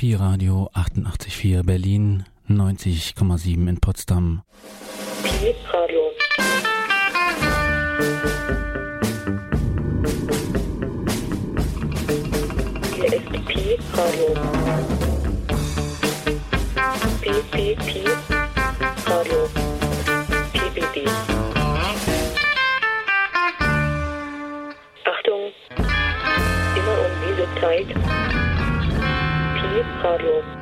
Pi Radio 88,4 Berlin, 90,7 in Potsdam. Pi Radio. Hier ist Pi Radio. Pi, Pi, Pi. Radio. PBB. Achtung. Immer um diese Zeit. Pi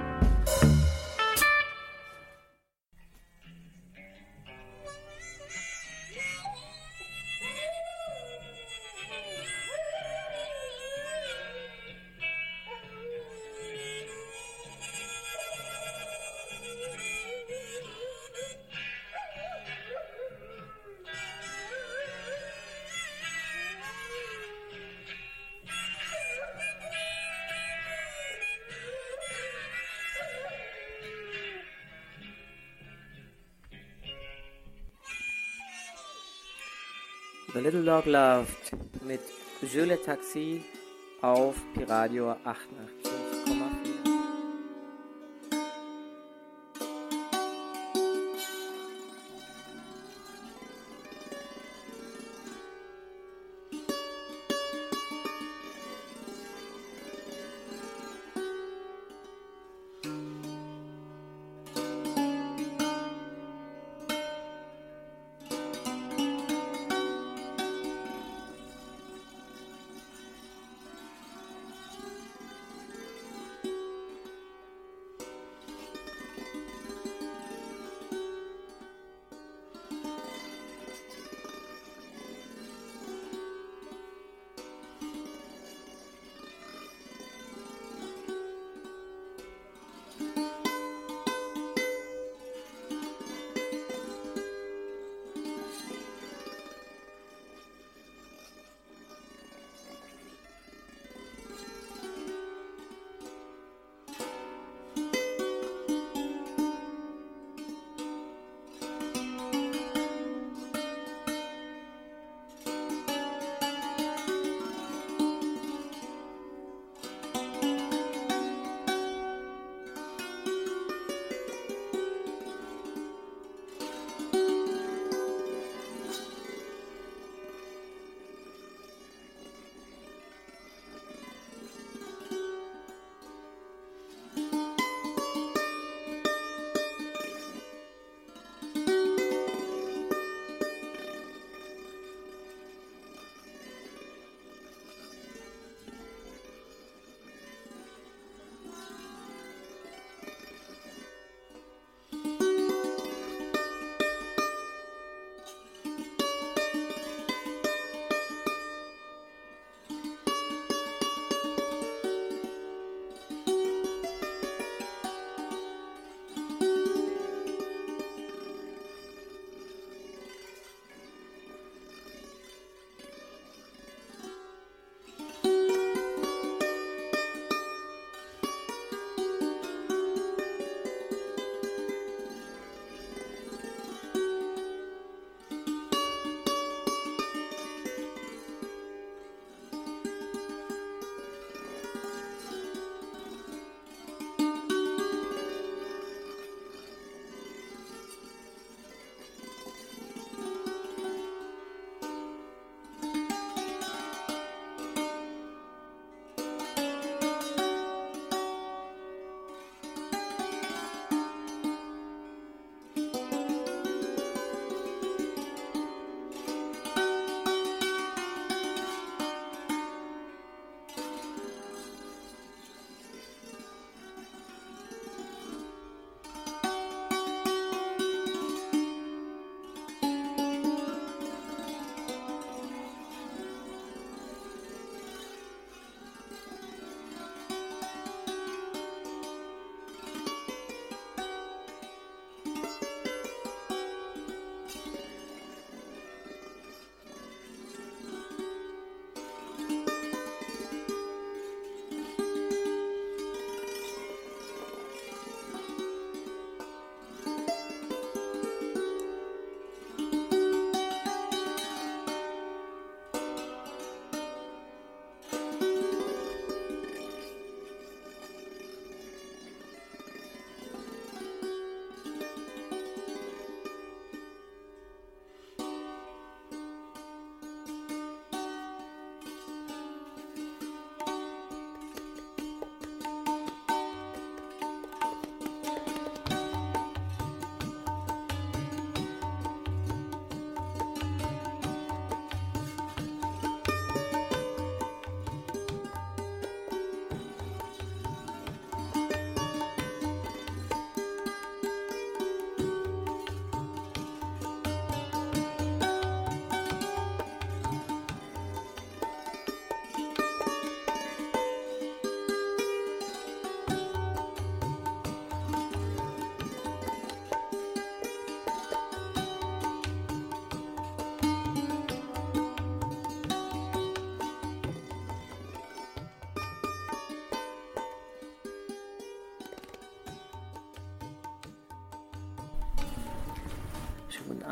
Blog läuft mit Jules Taxi auf Piradio 88.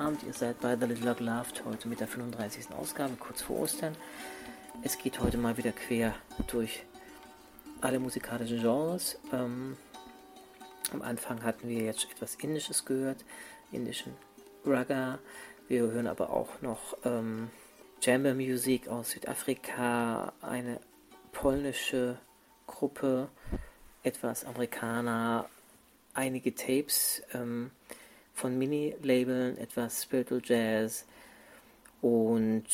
Abend, ihr seid bei The Little Dog Laughed heute mit der 35. Ausgabe, kurz vor Ostern. Es geht heute mal wieder quer durch alle musikalischen Genres. Ähm, am Anfang hatten wir jetzt etwas Indisches gehört, indischen Raga. Wir hören aber auch noch ähm, Jamber Music aus Südafrika, eine polnische Gruppe, etwas Amerikaner, einige Tapes ähm, von Mini-Labeln, etwas Spiritual Jazz und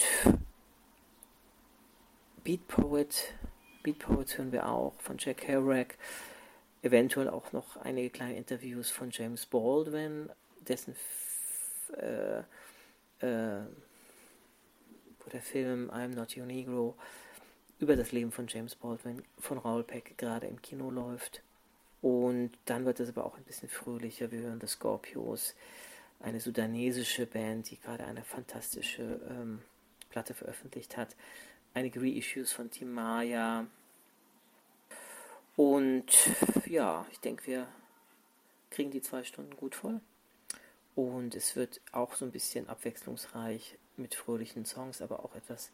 Beat Poet. Beat Poets hören wir auch von Jack Kerouac. Eventuell auch noch einige kleine Interviews von James Baldwin, dessen äh, äh, der Film I'm Not Your Negro über das Leben von James Baldwin von Raoul Peck gerade im Kino läuft. Und dann wird es aber auch ein bisschen fröhlicher. Wir hören The Scorpios, eine sudanesische Band, die gerade eine fantastische ähm, Platte veröffentlicht hat. Einige Reissues von Team Maya. Und ja, ich denke, wir kriegen die zwei Stunden gut voll. Und es wird auch so ein bisschen abwechslungsreich mit fröhlichen Songs, aber auch etwas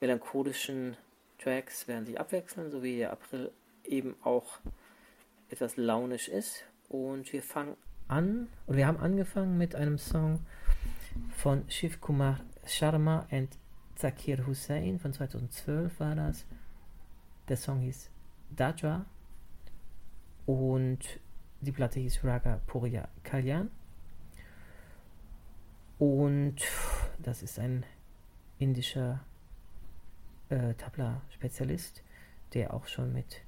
melancholischen Tracks werden sich abwechseln, so wie der April eben auch etwas launisch ist. Und wir fangen an, und wir haben angefangen mit einem Song von Shiv Kumar Sharma und Zakir Hussain von 2012 war das. Der Song hieß Dajwa und die Platte hieß Raga Purya Kalyan. Und das ist ein indischer äh, Tabla-Spezialist, der auch schon mit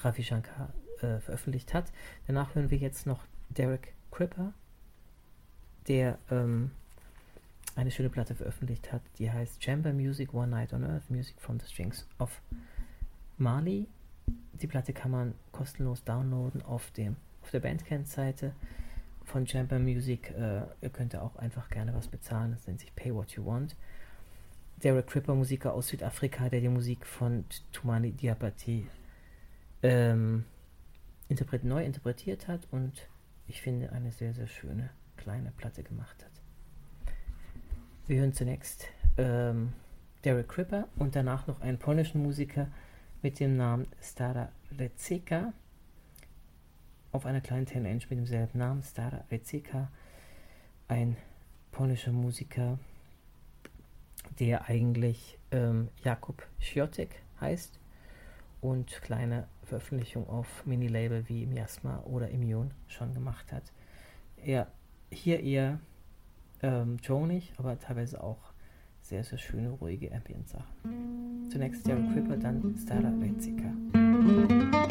Ravi Shankar äh, veröffentlicht hat. Danach hören wir jetzt noch Derek Cripper, der ähm, eine schöne Platte veröffentlicht hat, die heißt Chamber Music One Night on Earth, Music from the Strings of Mali. Die Platte kann man kostenlos downloaden auf, dem, auf der Bandcamp-Seite von Chamber Music. Äh, ihr könnt auch einfach gerne was bezahlen. Das nennt sich Pay What You Want. Derek Cripper, Musiker aus Südafrika, der die Musik von Tumani Diabati ähm, interpret neu interpretiert hat und ich finde eine sehr, sehr schöne kleine Platte gemacht hat. Wir hören zunächst ähm, Derek Cripper und danach noch einen polnischen Musiker mit dem Namen Stara Receka auf einer kleinen 10 Inch mit demselben Namen, Stara Receka, ein polnischer Musiker, der eigentlich ähm, Jakub Świątek heißt und kleine Veröffentlichungen auf Mini-Label wie Miasma oder Immune schon gemacht hat. Er hier eher ähm, tonig, aber teilweise auch sehr, sehr schöne, ruhige Ambient-Sachen. Zunächst Derek Cripper, dann Stara Receka.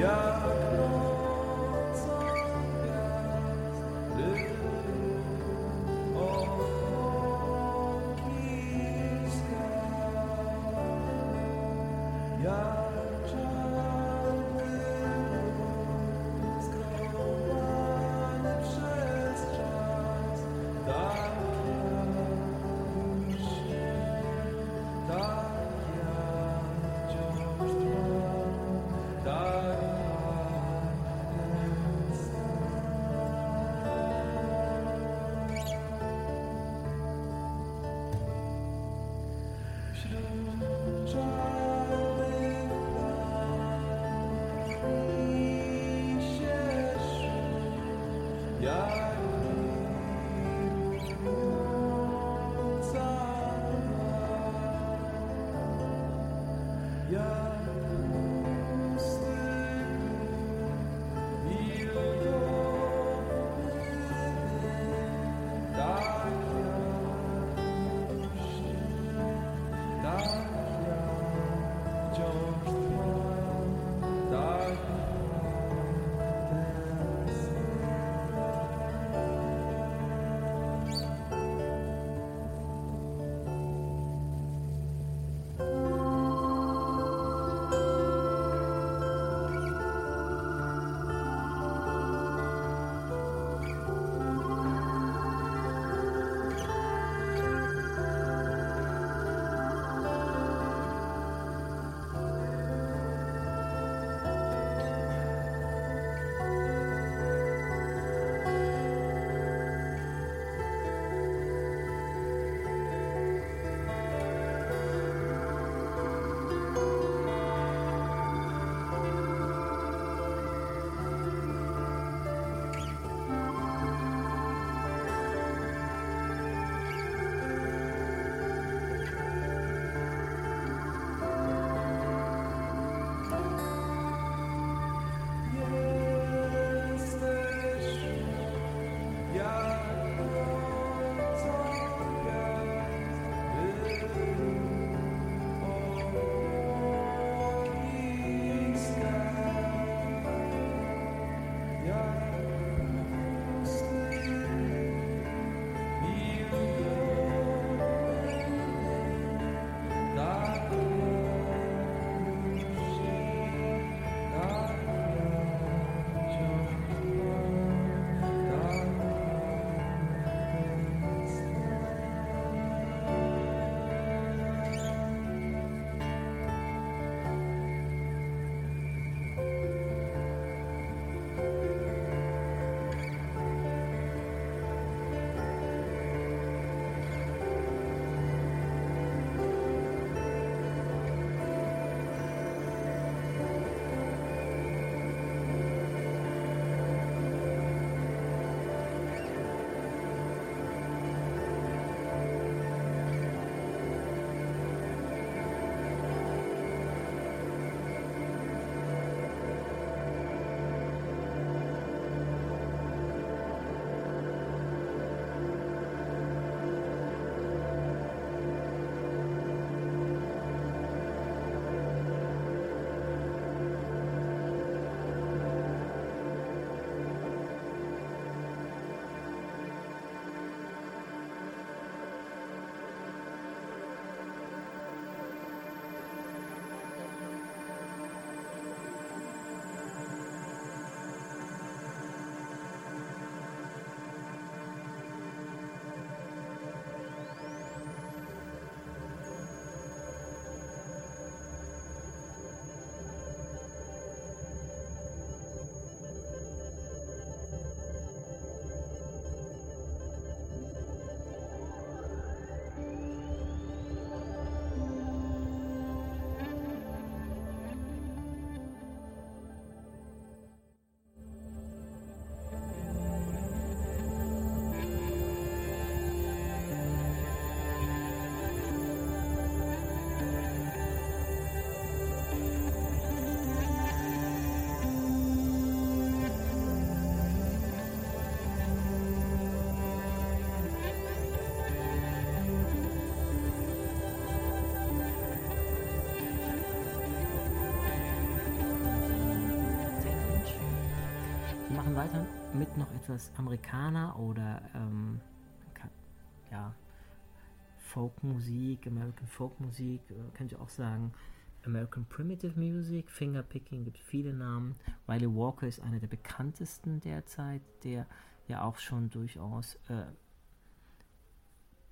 Tak etwas Amerikaner oder ähm, ja, Folkmusik, American Folkmusik, äh, könnt ihr auch sagen. American Primitive Music, Fingerpicking, gibt viele Namen. Riley Walker ist einer der bekanntesten derzeit, der ja auch schon durchaus äh,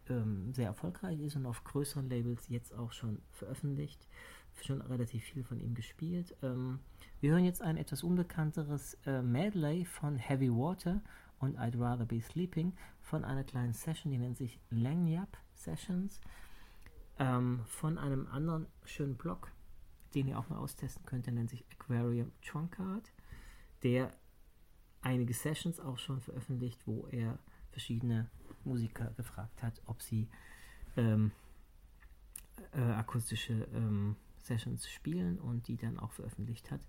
ähm, sehr erfolgreich ist und auf größeren Labels jetzt auch schon veröffentlicht. Schon relativ viel von ihm gespielt. Ähm, wir hören jetzt ein etwas unbekannteres äh, Medley von Heavy Water und I'd Rather Be Sleeping von einer kleinen Session, die nennt sich Langyap Sessions, ähm, von einem anderen schönen Blog, den ihr auch mal austesten könnt, der nennt sich Aquarium Trunkard, der einige Sessions auch schon veröffentlicht, wo er verschiedene Musiker gefragt hat, ob sie ähm, äh, akustische ähm, Sessions spielen und die dann auch veröffentlicht hat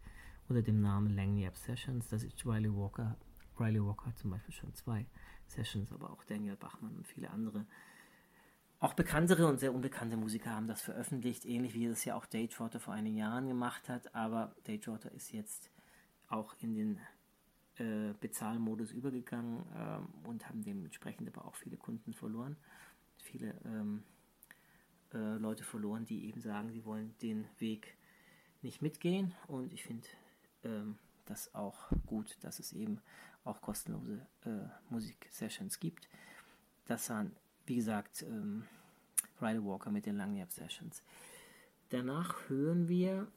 unter dem Namen Langyap Sessions. Das ist Riley Walker. Riley Walker hat zum Beispiel schon zwei Sessions, aber auch Daniel Bachmann und viele andere. Auch bekanntere und sehr unbekannte Musiker haben das veröffentlicht, ähnlich wie es ja auch Dagewater vor einigen Jahren gemacht hat. Aber Dagewater ist jetzt auch in den äh, Bezahlmodus übergegangen ähm, und haben dementsprechend aber auch viele Kunden verloren. Viele ähm, äh, Leute verloren, die eben sagen, sie wollen den Weg nicht mitgehen. Und ich finde ähm, das auch gut, dass es eben auch kostenlose äh, Musik-Sessions gibt. Das waren, wie gesagt, ähm, Rider Walker mit den Langnap-Sessions. Danach hören wir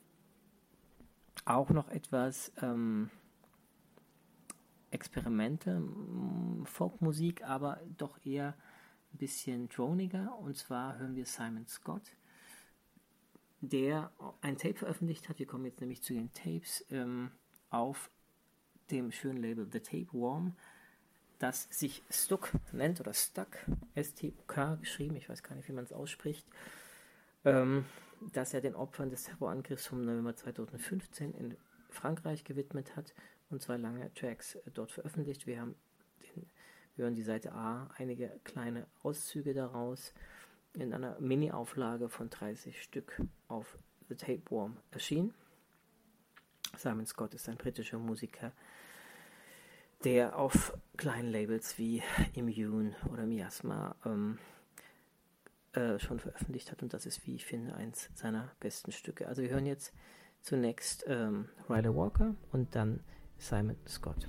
auch noch etwas ähm, Experimente, Folkmusik, aber doch eher ein bisschen droniger. Und zwar hören wir Simon Scott, der ein Tape veröffentlicht hat. Wir kommen jetzt nämlich zu den Tapes ähm, auf dem schönen Label The Tape Worm, das sich Stuck nennt oder Stuck, S-T-U-K geschrieben, ich weiß gar nicht, wie man es ausspricht, ähm, dass er den Opfern des Terrorangriffs vom November 2015 in Frankreich gewidmet hat und zwei lange Tracks äh, dort veröffentlicht. Wir haben hören die Seite A, einige kleine Auszüge daraus in einer Mini-Auflage von 30 Stück auf The Tapeworm erschienen. Simon Scott ist ein britischer Musiker, der auf kleinen Labels wie Immune oder Miasma ähm, äh, schon veröffentlicht hat und das ist, wie ich finde, eins seiner besten Stücke. Also wir hören jetzt zunächst ähm, Riley Walker und dann Simon Scott.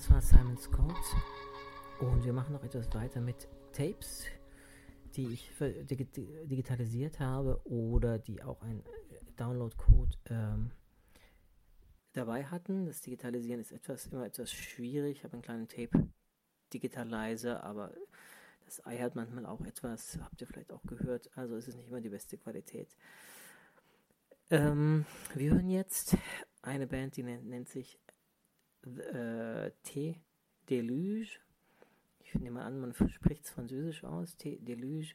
Das war Simon Scott. Und wir machen noch etwas weiter mit Tapes, die ich digitalisiert habe oder die auch einen Download-Code ähm, dabei hatten. Das Digitalisieren ist etwas immer etwas schwierig. Ich habe einen kleinen Tape-Digitalizer, aber das Ei hat manchmal auch etwas, habt ihr vielleicht auch gehört, also es ist nicht immer die beste Qualität. Ähm, wir hören jetzt eine Band, die nennt, nennt sich äh, T Deluge. Ich nehme an, man spricht es französisch aus, T Deluge,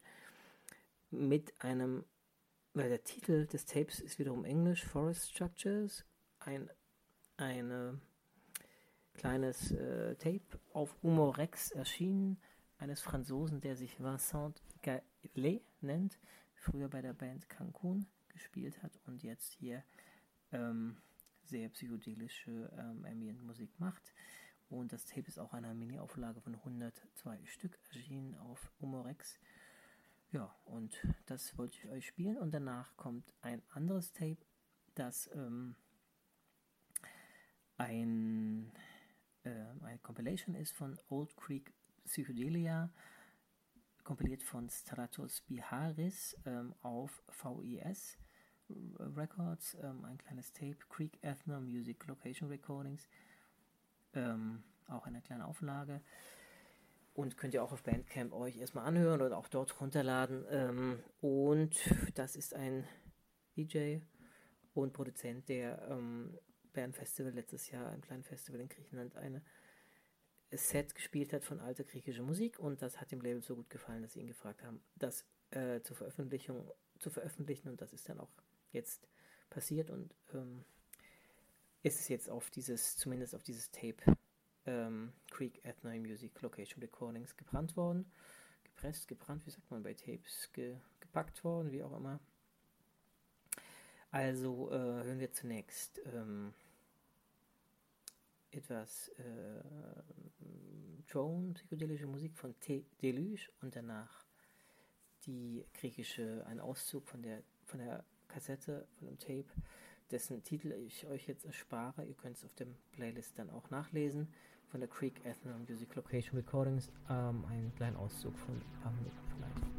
mit einem, weil der Titel des Tapes ist wiederum Englisch, Forest Structures, ein eine kleines äh, Tape auf Humorex erschienen, eines Franzosen, der sich Vincent Gallet nennt, früher bei der Band Cancun gespielt hat und jetzt hier ähm, sehr psychedelische ähm, Ambient-Musik macht. Und das Tape ist auch eine Mini-Auflage von 102 Stück erschienen auf Humorex. Ja, und das wollte ich euch spielen. Und danach kommt ein anderes Tape, das ähm, ein, äh, eine Compilation ist von Old Creek Psychedelia, kompiliert von Stratos Biharis ähm, auf VES Records, ähm, ein kleines Tape, Creek Ethno Music Location Recordings, ähm, auch eine kleine Auflage. Und könnt ihr auch auf Bandcamp euch erstmal anhören oder auch dort runterladen. Ähm, und das ist ein DJ und Produzent, der ähm, Bern Festival letztes Jahr, einem kleinen Festival in Griechenland, eine Set gespielt hat von alter griechischer Musik und das hat dem Label so gut gefallen, dass sie ihn gefragt haben, das äh, zur Veröffentlichung zu veröffentlichen und das ist dann auch jetzt passiert und ähm, ist es jetzt auf dieses, zumindest auf dieses Tape ähm, Creek Ethno Music Location Recordings gebrannt worden, gepresst, gebrannt, wie sagt man bei Tapes, ge, gepackt worden, wie auch immer. Also äh, hören wir zunächst ähm, etwas äh, Drone, psychedelische Musik von T Deluge und danach die griechische, ein Auszug von der, von der Kassette, von dem Tape, dessen Titel ich euch jetzt erspare. Ihr könnt es auf dem Playlist dann auch nachlesen. Von der Creek Ethno Music Location Recordings, ähm, einen kleinen Auszug von ein paar Minuten vielleicht.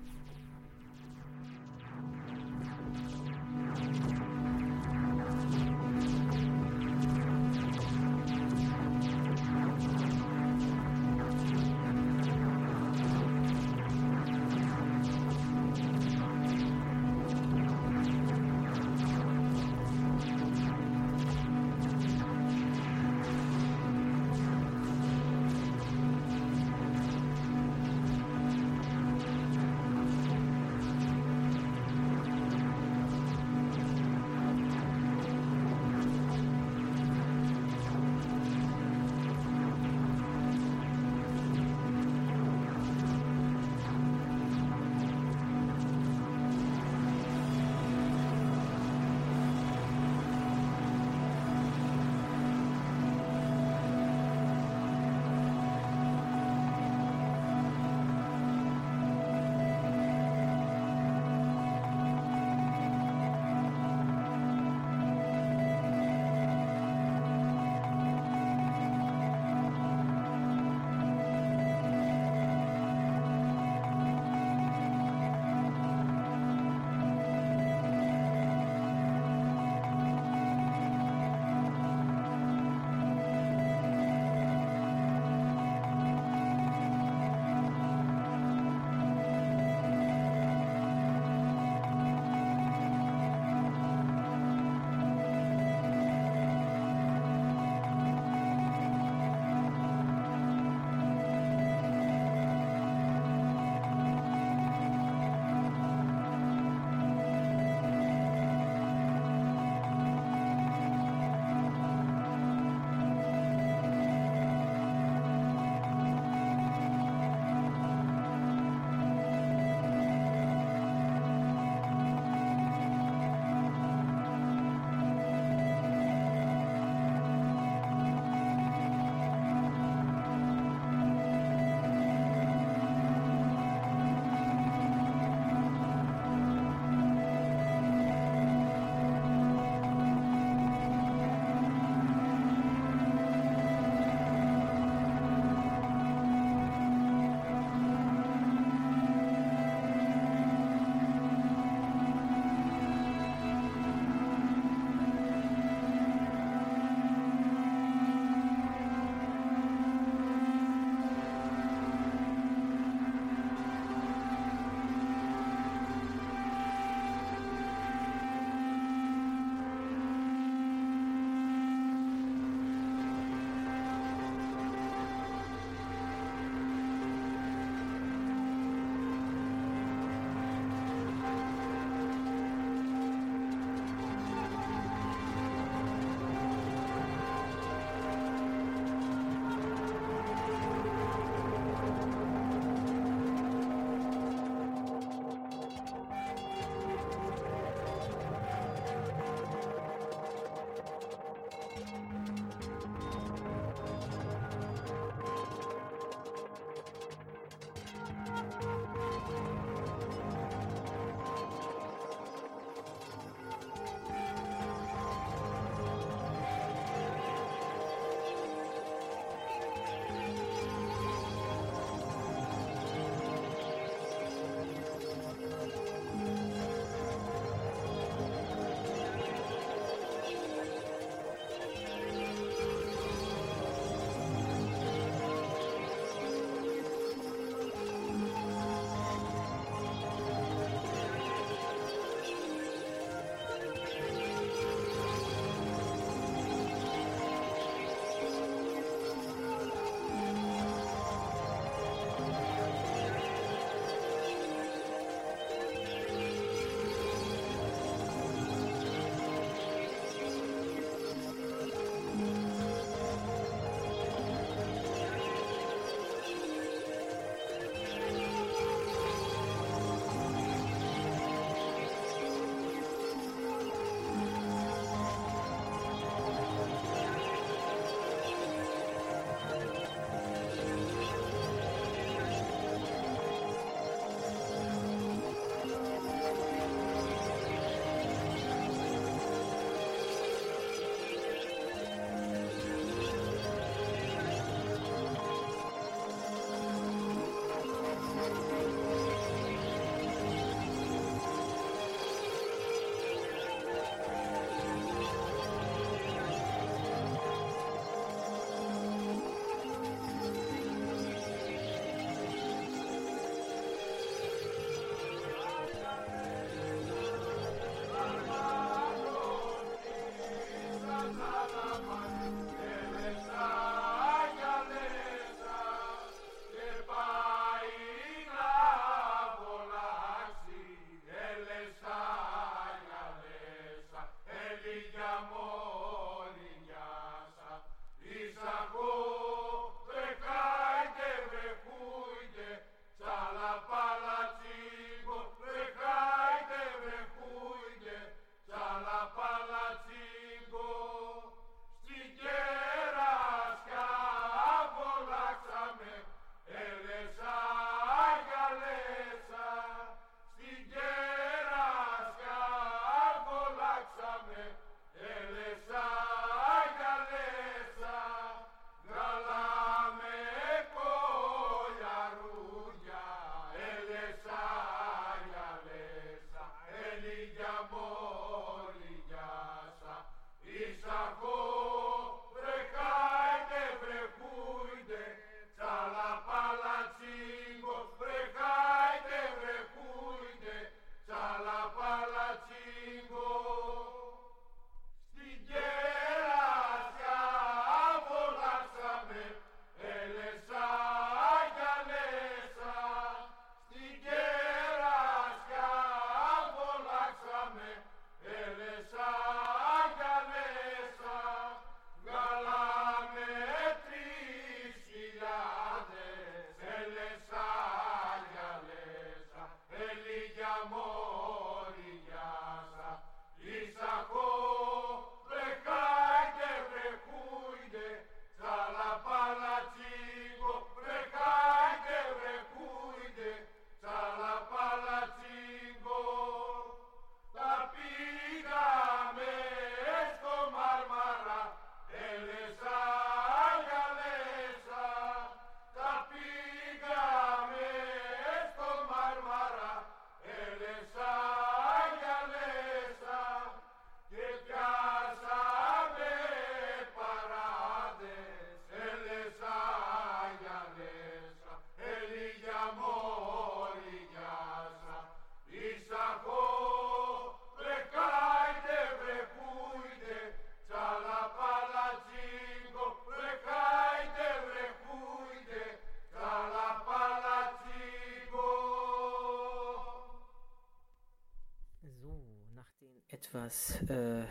Etwas, äh,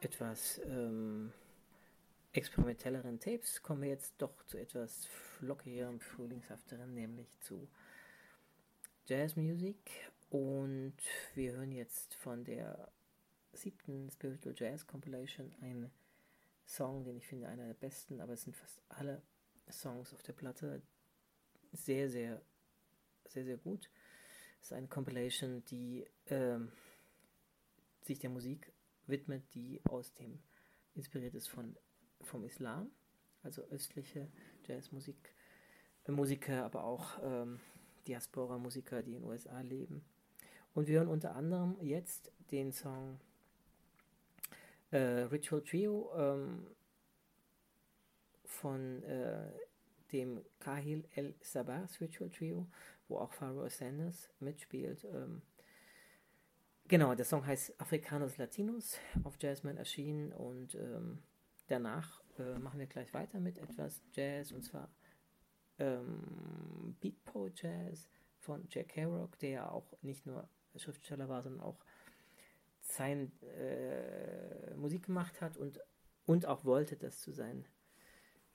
etwas ähm, experimentelleren Tapes kommen wir jetzt doch zu etwas flockigerem, frühlingshafteren, nämlich zu Jazzmusik. Und wir hören jetzt von der siebten Spiritual Jazz Compilation einen Song, den ich finde einer der besten, aber es sind fast alle Songs auf der Platte sehr, sehr, sehr, sehr gut. Es ist eine Compilation, die ähm, sich der Musik widmet, die aus dem inspiriert ist von vom Islam, also östliche Jazzmusik, äh, Musiker, aber auch ähm, Diaspora-Musiker, die in den USA leben. Und wir hören unter anderem jetzt den Song äh, Ritual Trio ähm, von äh, dem Kahil El Sabah Ritual Trio, wo auch Pharaoh Sanders mitspielt. Ähm, genau, der Song heißt Africanos Latinos, auf Jazzman erschienen und ähm, danach äh, machen wir gleich weiter mit etwas Jazz und zwar ähm, Beatpo Jazz von Jack Kerouac, der ja auch nicht nur Schriftsteller war, sondern auch sein äh, Musik gemacht hat und, und auch wollte, dass zu seinen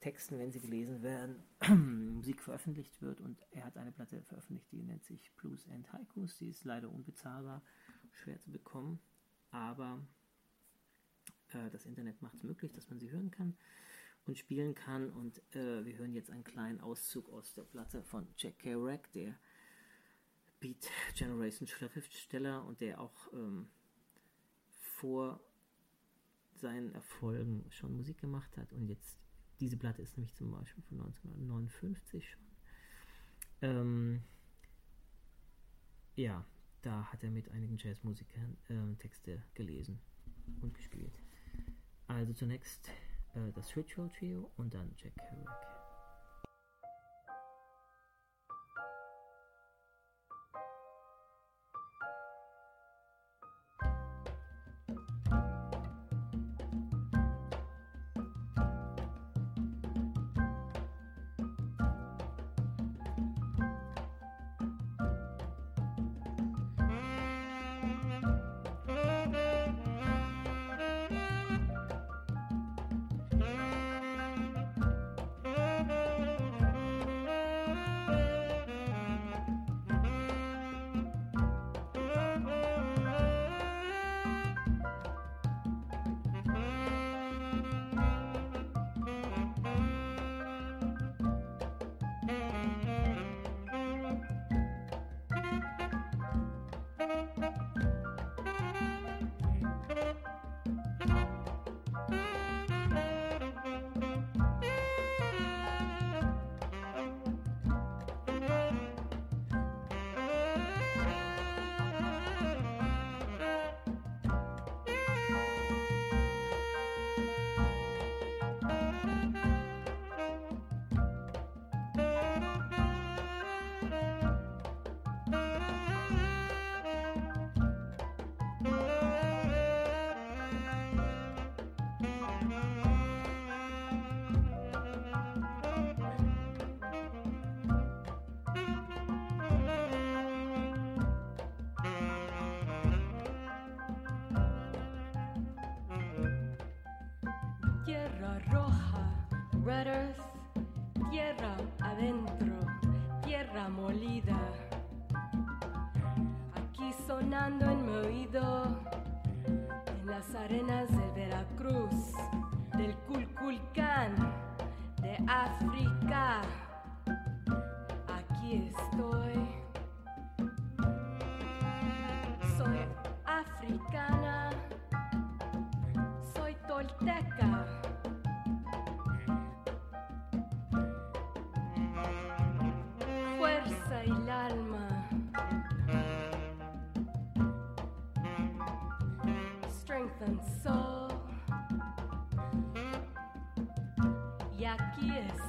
Texten, wenn sie gelesen werden, Musik veröffentlicht wird. Und er hat eine Platte veröffentlicht, die nennt sich Blues and Haikus. Die ist leider unbezahlbar, schwer zu bekommen, aber äh, das Internet macht es möglich, dass man sie hören kann und spielen kann. Und äh, wir hören jetzt einen kleinen Auszug aus der Platte von Jack Kerouac, der Beat Generation Schriftsteller und der auch ähm, vor seinen Erfolgen schon Musik gemacht hat. Und jetzt, diese Platte ist nämlich zum Beispiel von 1959 schon. Ähm, ja, da hat er mit einigen Jazzmusikern äh, Texte gelesen und gespielt. Also zunächst äh, das Ritual Trio und dann Jack Kerouac. Tierra adentro, tierra molida, aquí sonando en mi oído. cansó. Y aquí es.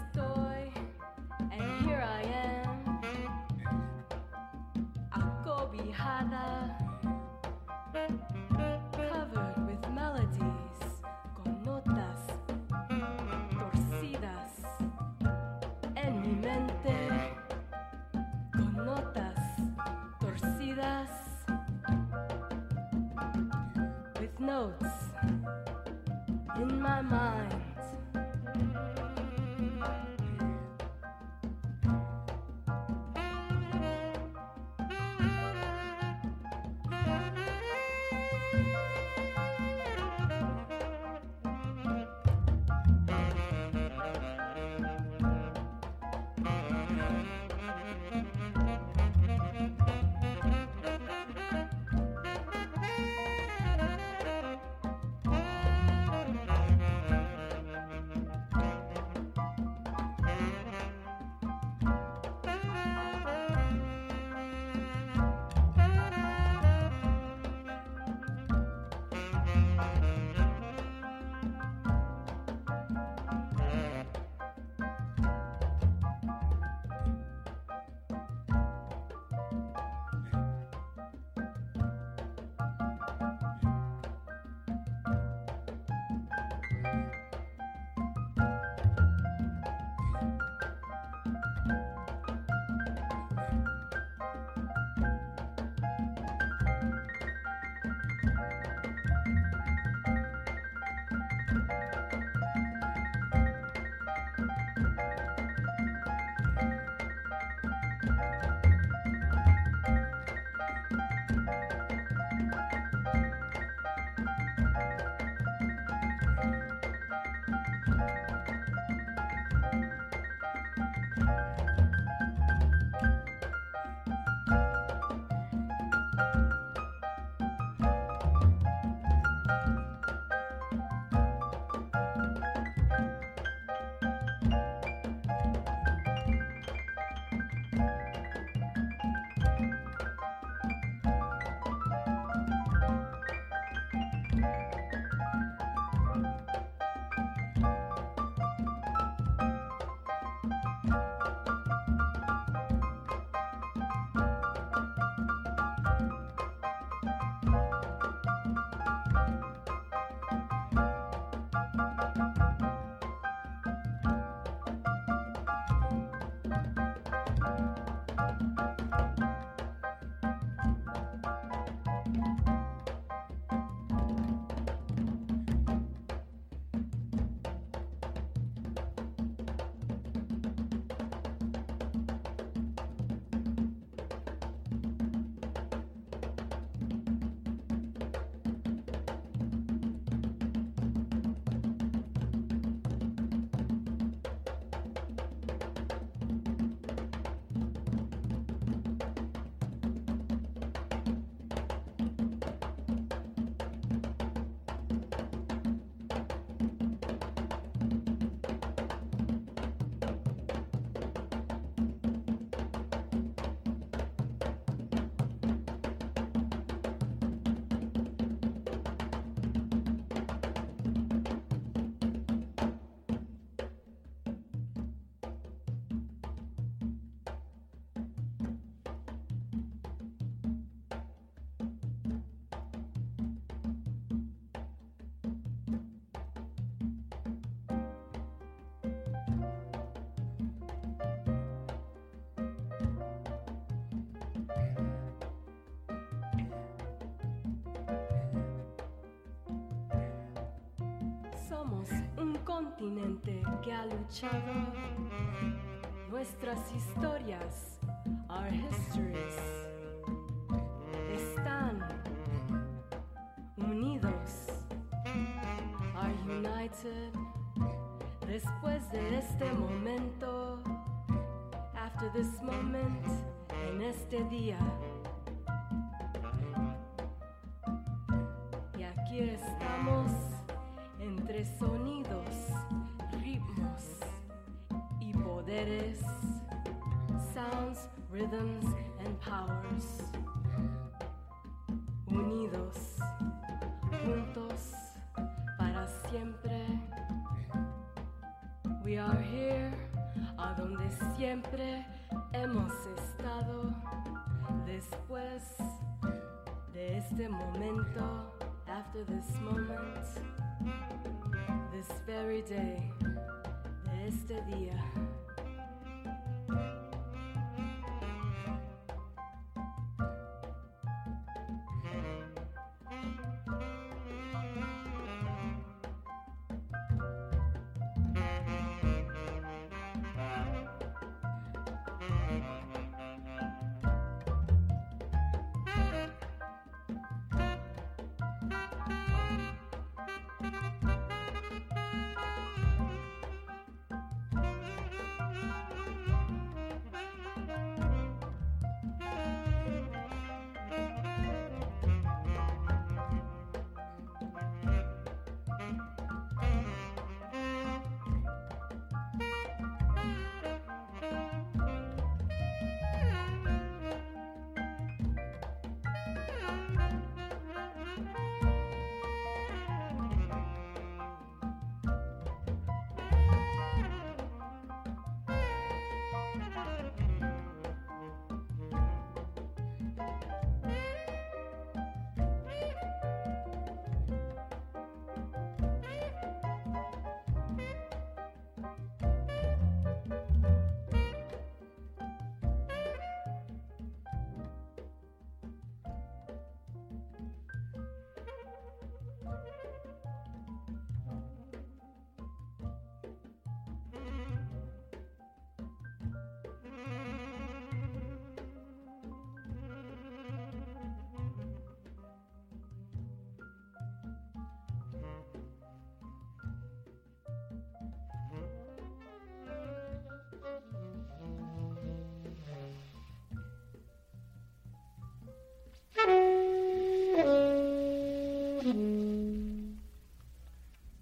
Somos un continente que ha luchado. Nuestras historias, our histories, están unidos. Are united. Después de este momento, after this moment, en este día. Rhythms and powers. Unidos, juntos, para siempre. We are here, a donde siempre hemos estado. Después de este momento, after this moment, this very day, de este día.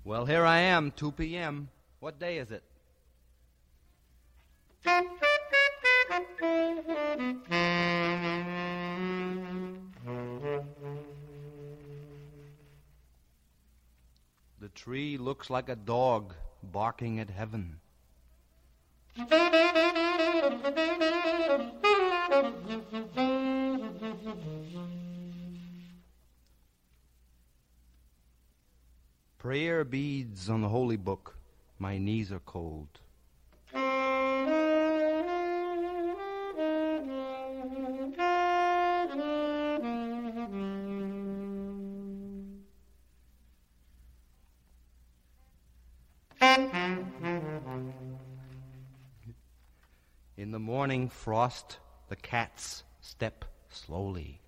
Well, here I am, 2 p.m. What day is it? The tree looks like a dog barking at heaven. On the holy book. My knees are cold. In the morning frost, the cats step slowly.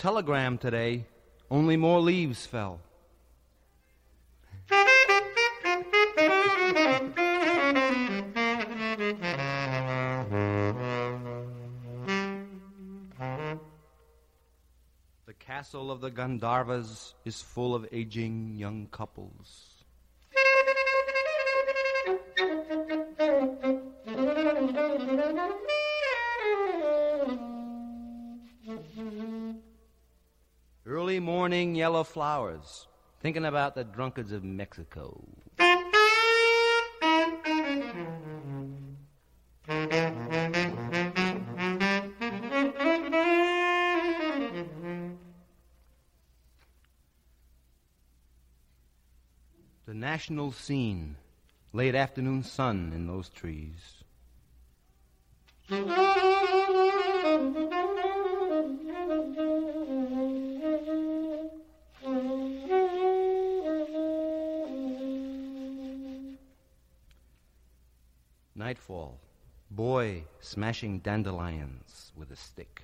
Telegram today, only more leaves fell. The castle of the Gandharvas is full of aging young couples. Yellow flowers, thinking about the drunkards of Mexico. The national scene, late afternoon sun in those trees. Smashing dandelions with a stick.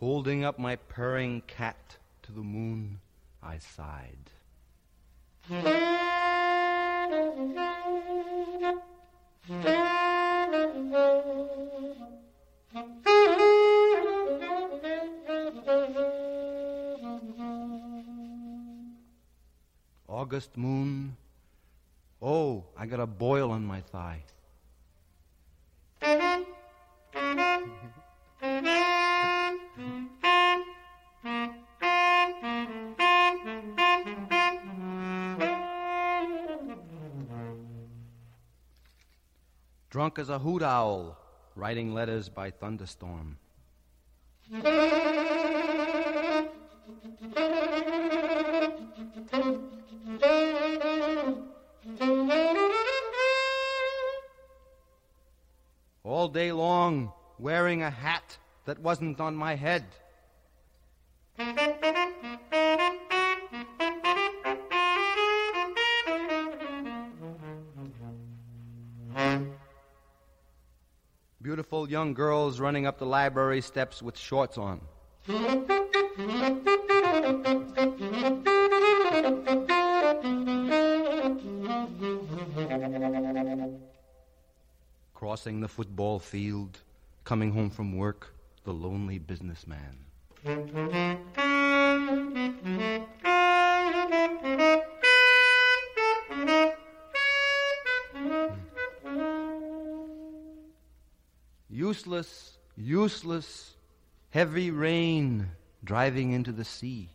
Holding up my purring cat to the moon, I sighed. Moon. Oh, I got a boil on my thigh. Drunk as a hoot owl, writing letters by thunderstorm. Wearing a hat that wasn't on my head. Beautiful young girls running up the library steps with shorts on. Crossing the football field, coming home from work, the lonely businessman. Useless, useless, heavy rain driving into the sea.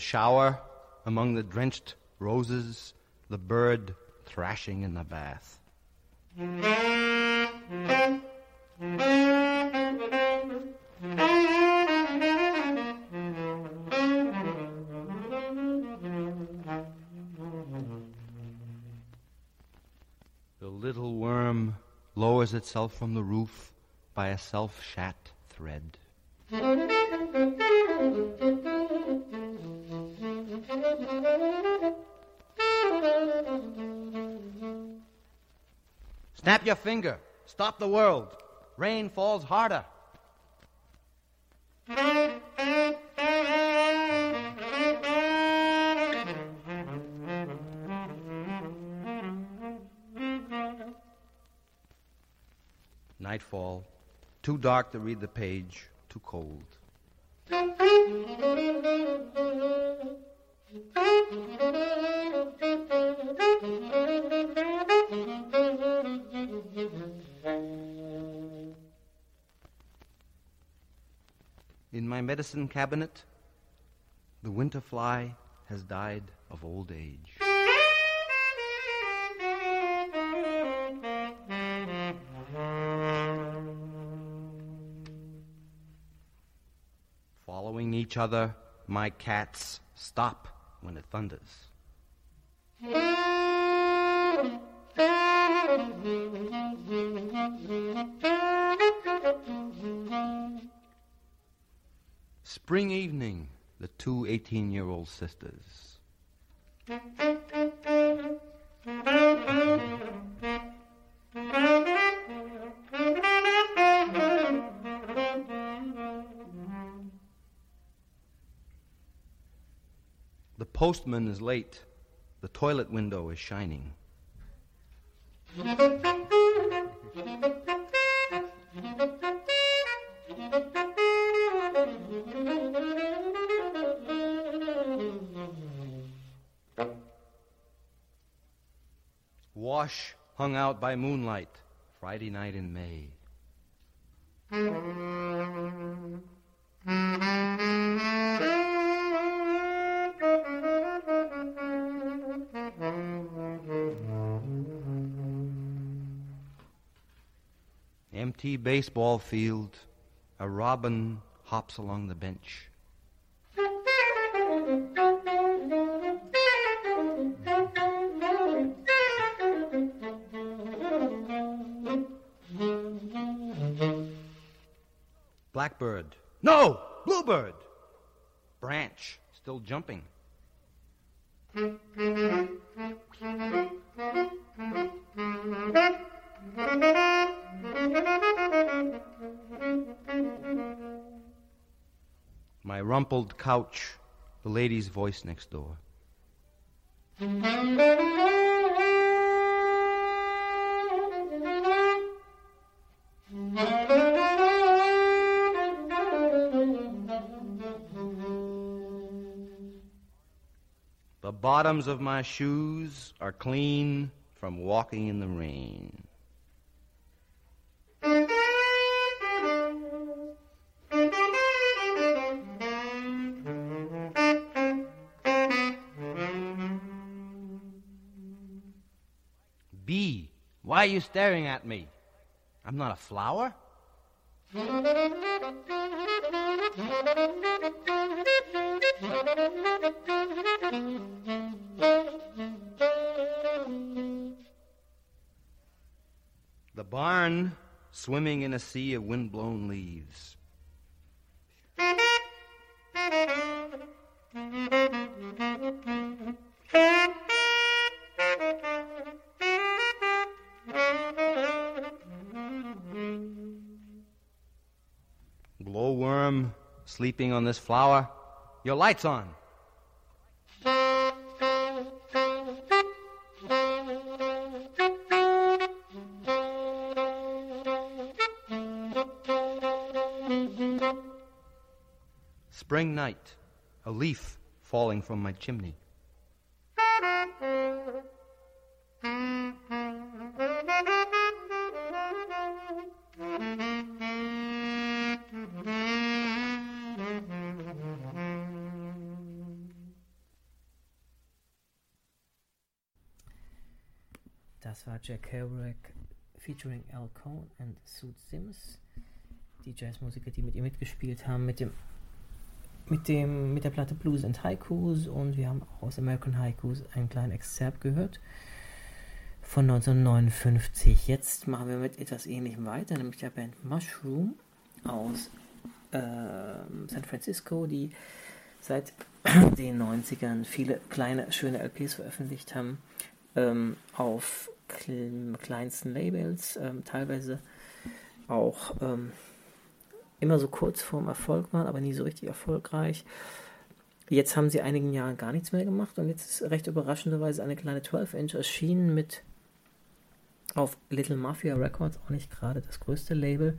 Shower, among the drenched roses, the bird thrashing in the bath. The little worm lowers itself from the roof by a self shat thread. Snap your finger. Stop the world. Rain falls harder. Nightfall. Too dark to read the page. Too cold. Medicine cabinet, the winter fly has died of old age. Following each other, my cats stop when it thunders. Spring evening, the two 18 year old sisters. The postman is late. The toilet window is shining. Hung out by moonlight, Friday night in May. Empty baseball field, a robin hops along the bench. Jumping. My rumpled couch. The lady's voice next door. Bottoms of my shoes are clean from walking in the rain. B, why are you staring at me? I'm not a flower. Swimming in a sea of wind-blown leaves. Glowworm sleeping on this flower. Your light's on. Falling from my chimney. Das war Jack Kerouac featuring Al Cohn und Sue Sims. Die Jazzmusiker, die mit ihr mitgespielt haben, mit dem mit dem mit der Platte Blues and Haikus und wir haben auch aus American Haikus einen kleinen Exzerpt gehört von 1959. Jetzt machen wir mit etwas Ähnlichem weiter, nämlich der Band Mushroom aus äh, San Francisco, die seit den 90ern viele kleine, schöne LPs veröffentlicht haben, ähm, auf kleinsten Labels, ähm, teilweise auch ähm, immer so kurz vorm Erfolg waren, aber nie so richtig erfolgreich. Jetzt haben sie einigen Jahren gar nichts mehr gemacht und jetzt ist recht überraschenderweise eine kleine 12-Inch erschienen mit auf Little Mafia Records, auch nicht gerade das größte Label,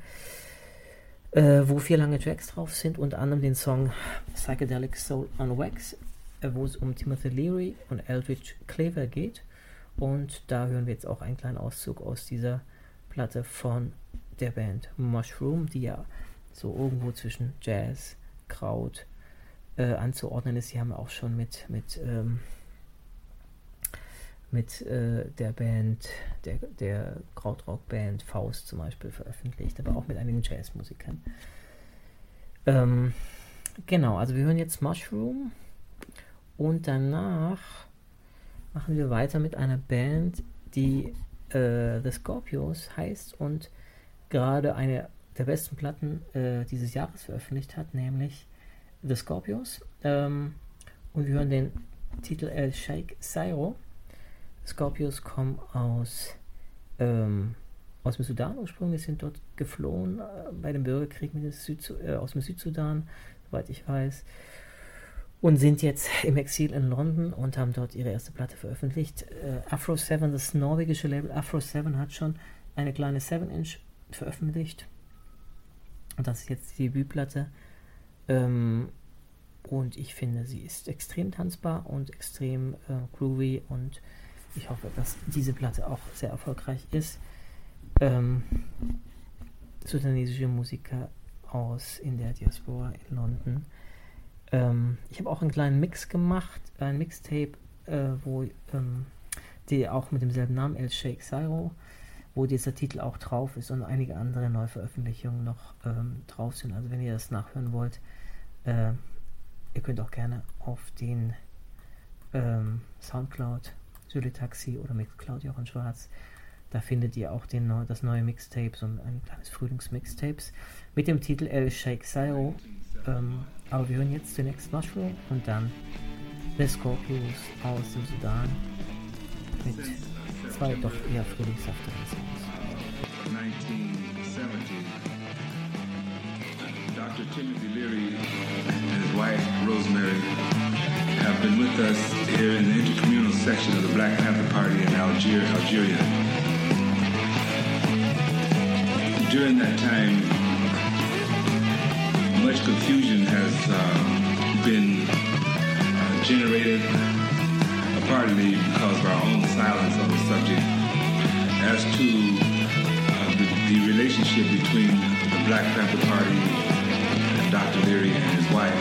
äh, wo vier lange Tracks drauf sind, unter anderem den Song Psychedelic Soul on Wax, äh, wo es um Timothy Leary und Eldridge Cleaver geht. Und da hören wir jetzt auch einen kleinen Auszug aus dieser Platte von der Band Mushroom, die ja so irgendwo zwischen Jazz, Kraut äh, anzuordnen ist. Sie haben auch schon mit, mit ähm, mit äh, der Band, der, der Krautrock-Band Faust zum Beispiel veröffentlicht, aber auch mit einigen Jazzmusikern. Ähm, genau, also wir hören jetzt Mushroom und danach machen wir weiter mit einer Band, die äh, The Scorpios heißt und gerade eine der besten Platten äh, dieses Jahres veröffentlicht hat, nämlich The Scorpios. Ähm, und wir hören den Titel El Sheikh Sairo. Scorpios kommen aus, ähm, aus dem Sudan ursprünglich, sind dort geflohen äh, bei dem Bürgerkrieg mit dem Süd, äh, aus dem Südsudan, soweit ich weiß. Und sind jetzt im Exil in London und haben dort ihre erste Platte veröffentlicht. Äh, Afro 7, das norwegische Label Afro 7, hat schon eine kleine 7-Inch veröffentlicht. Und das ist jetzt die Debütplatte. Ähm, und ich finde, sie ist extrem tanzbar und extrem äh, groovy und ich hoffe, dass diese Platte auch sehr erfolgreich ist. Ähm, sudanesische Musiker aus in der Diaspora in London. Ähm, ich habe auch einen kleinen Mix gemacht, ein Mixtape, äh, wo ähm, die auch mit demselben Namen El Sheikh Sairo, wo dieser Titel auch drauf ist und einige andere Neuveröffentlichungen noch ähm, drauf sind. Also wenn ihr das nachhören wollt, äh, ihr könnt auch gerne auf den ähm, Soundcloud Süle Taxi oder Mixcloud Jochen Schwarz. Da findet ihr auch den, das neue Mixtape, so ein kleines Frühlingsmixtapes mit dem Titel El Sheikh Sairo. Ähm, aber wir hören jetzt zunächst Mushroom und dann The Scorpios aus dem Sudan mit doch eher frühlingshafteren Songs. 1970, Dr. Timothy Leary and his wife Rosemary have been with us here in the intercommunal section of the Black Panther Party in Algeria. During that time, much confusion has uh, been uh, generated, uh, partly because of our own silence on the subject, as to uh, the, the relationship between the Black Panther Party and Dr. Leary and his wife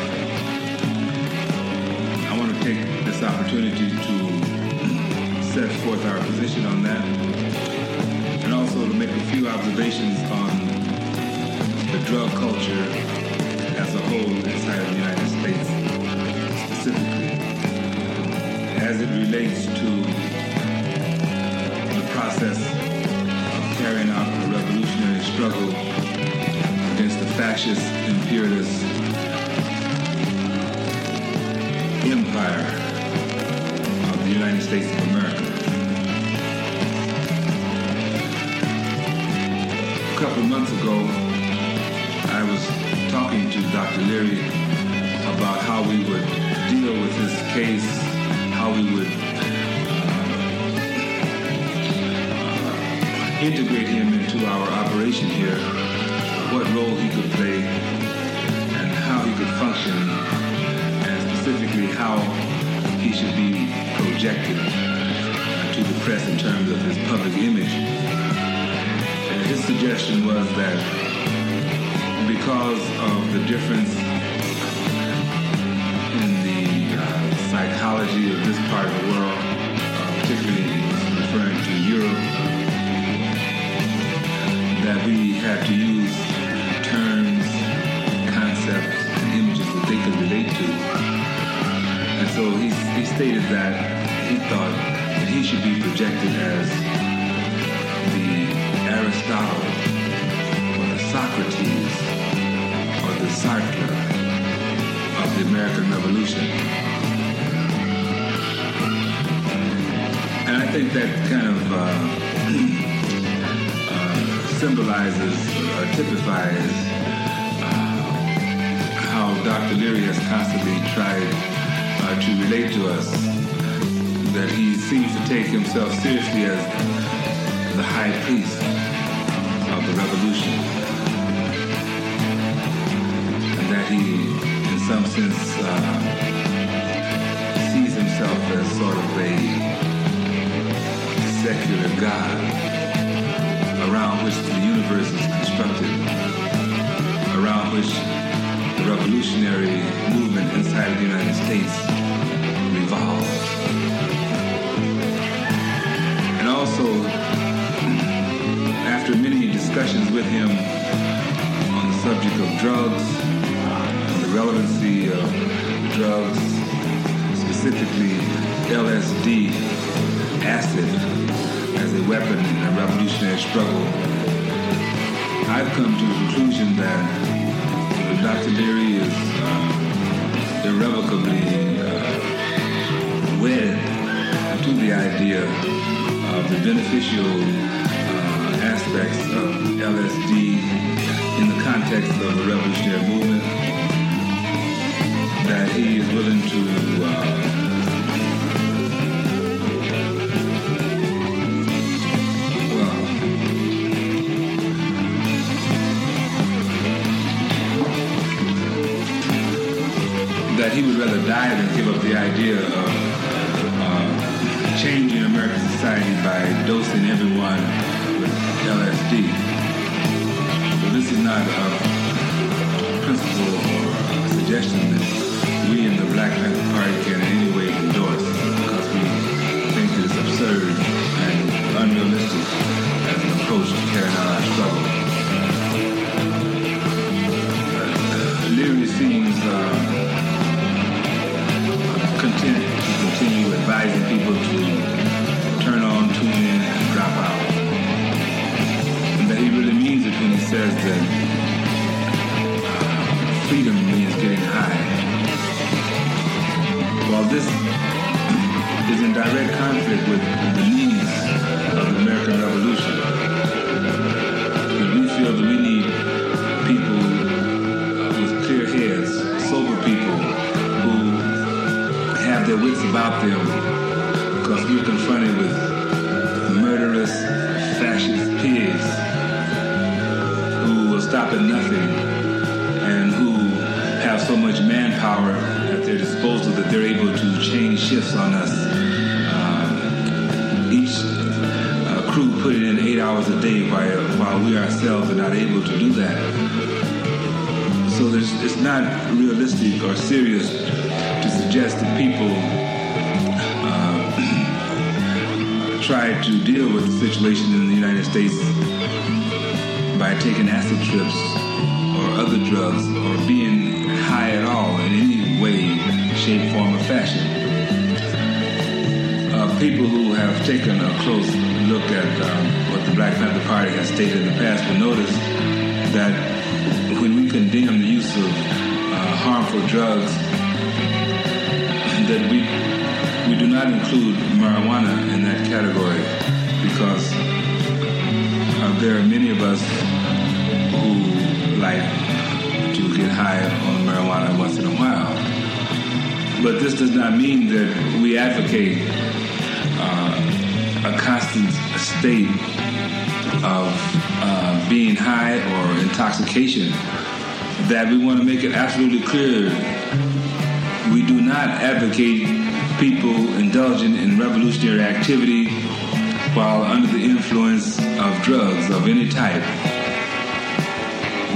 I want to take this opportunity to set forth our position on that and also to make a few observations on the drug culture as a whole inside of the United States as it relates to the process of carrying out the revolutionary struggle against the fascist imperialist empire of the United States of America. A couple months ago, I was talking to Dr. Leary about how we would deal with this case, how we would uh, integrate him into our operation here, what role he could play, and how he could function and specifically how he should be projected to the press in terms of his public image. And his suggestion was that because of the difference of this part of the world, uh, particularly referring to Europe, that we had to use terms, concepts, and images that they could relate to And so he, he stated that he thought that he should be projected as the Aristotle or the Socrates or the Sartre of the American Revolution. I think that kind of uh, uh, symbolizes or typifies uh, how Dr. Leary has constantly tried uh, to relate to us that he seems to take himself seriously as the high priest of the revolution. And that he, in some sense, uh, sees himself as sort of a God around which the universe is constructed, around which the revolutionary movement inside the United States revolves. And also, after many discussions with him on the subject of drugs, and the relevancy of drugs, specifically LSD, acid, a weapon in a revolutionary struggle, I've come to the conclusion that Dr. Leary is uh, irrevocably uh, wedded to the idea of the beneficial uh, aspects of LSD in the context of the revolutionary movement. That he is willing to he would rather die than give up the idea of uh, changing American society by dosing everyone with LSD. But this is not a principle or a suggestion that we in the Black Panther Party can in any way endorse because we think it's absurd and unrealistic as an approach to carrying out people to turn on, tune in, and drop out. And that he really means it when he says that change shifts on us. Uh, each uh, crew put in eight hours a day while, while we ourselves are not able to do that. So it's not realistic or serious to suggest that people uh, try to deal with the situation in the United States by taking acid trips or other drugs or being high at all in any way, shape, form, or fashion. Uh, people who have taken a close look at um, what the Black Panther Party has stated in the past will notice that when we condemn the use of uh, harmful drugs, that we we do not include marijuana in that category because uh, there are many of us who like to get high on marijuana once in a while. But this does not mean that we advocate uh, a constant state of uh, being high or intoxication. That we want to make it absolutely clear we do not advocate people indulging in revolutionary activity while under the influence of drugs of any type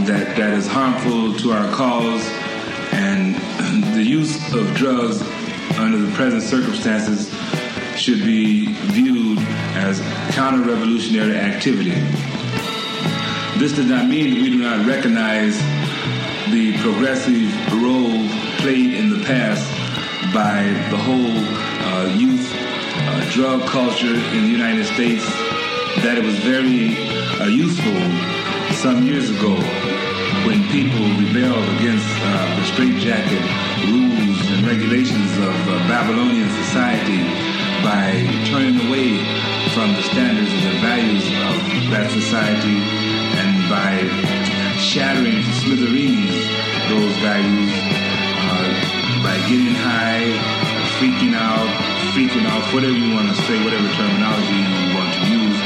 that, that is harmful to our cause and the use of drugs under the present circumstances should be viewed as counter-revolutionary activity. This does not mean we do not recognize the progressive role played in the past by the whole uh, youth uh, drug culture in the United States that it was very uh, useful some years ago when people rebelled against uh, the straitjacket rules and regulations of uh, Babylonian society by turning away from the standards and the values of that society and by shattering to smithereens those values uh, by getting high, freaking out, freaking out, whatever you want to say, whatever terminology you want to use,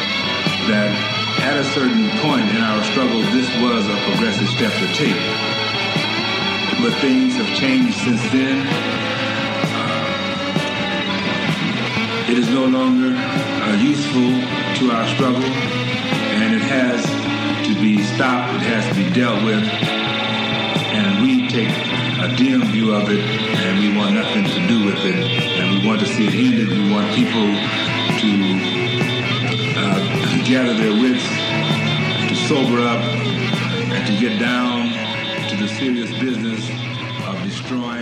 that at a certain point in our struggle, this was a progressive step to take. But things have changed since then. It is no longer uh, useful to our struggle, and it has to be stopped, it has to be dealt with, and we take a dim view of it, and we want nothing to do with it, and we want to see it ended. We want people to uh, gather their wits, to sober up, and to get down to the serious business of destroying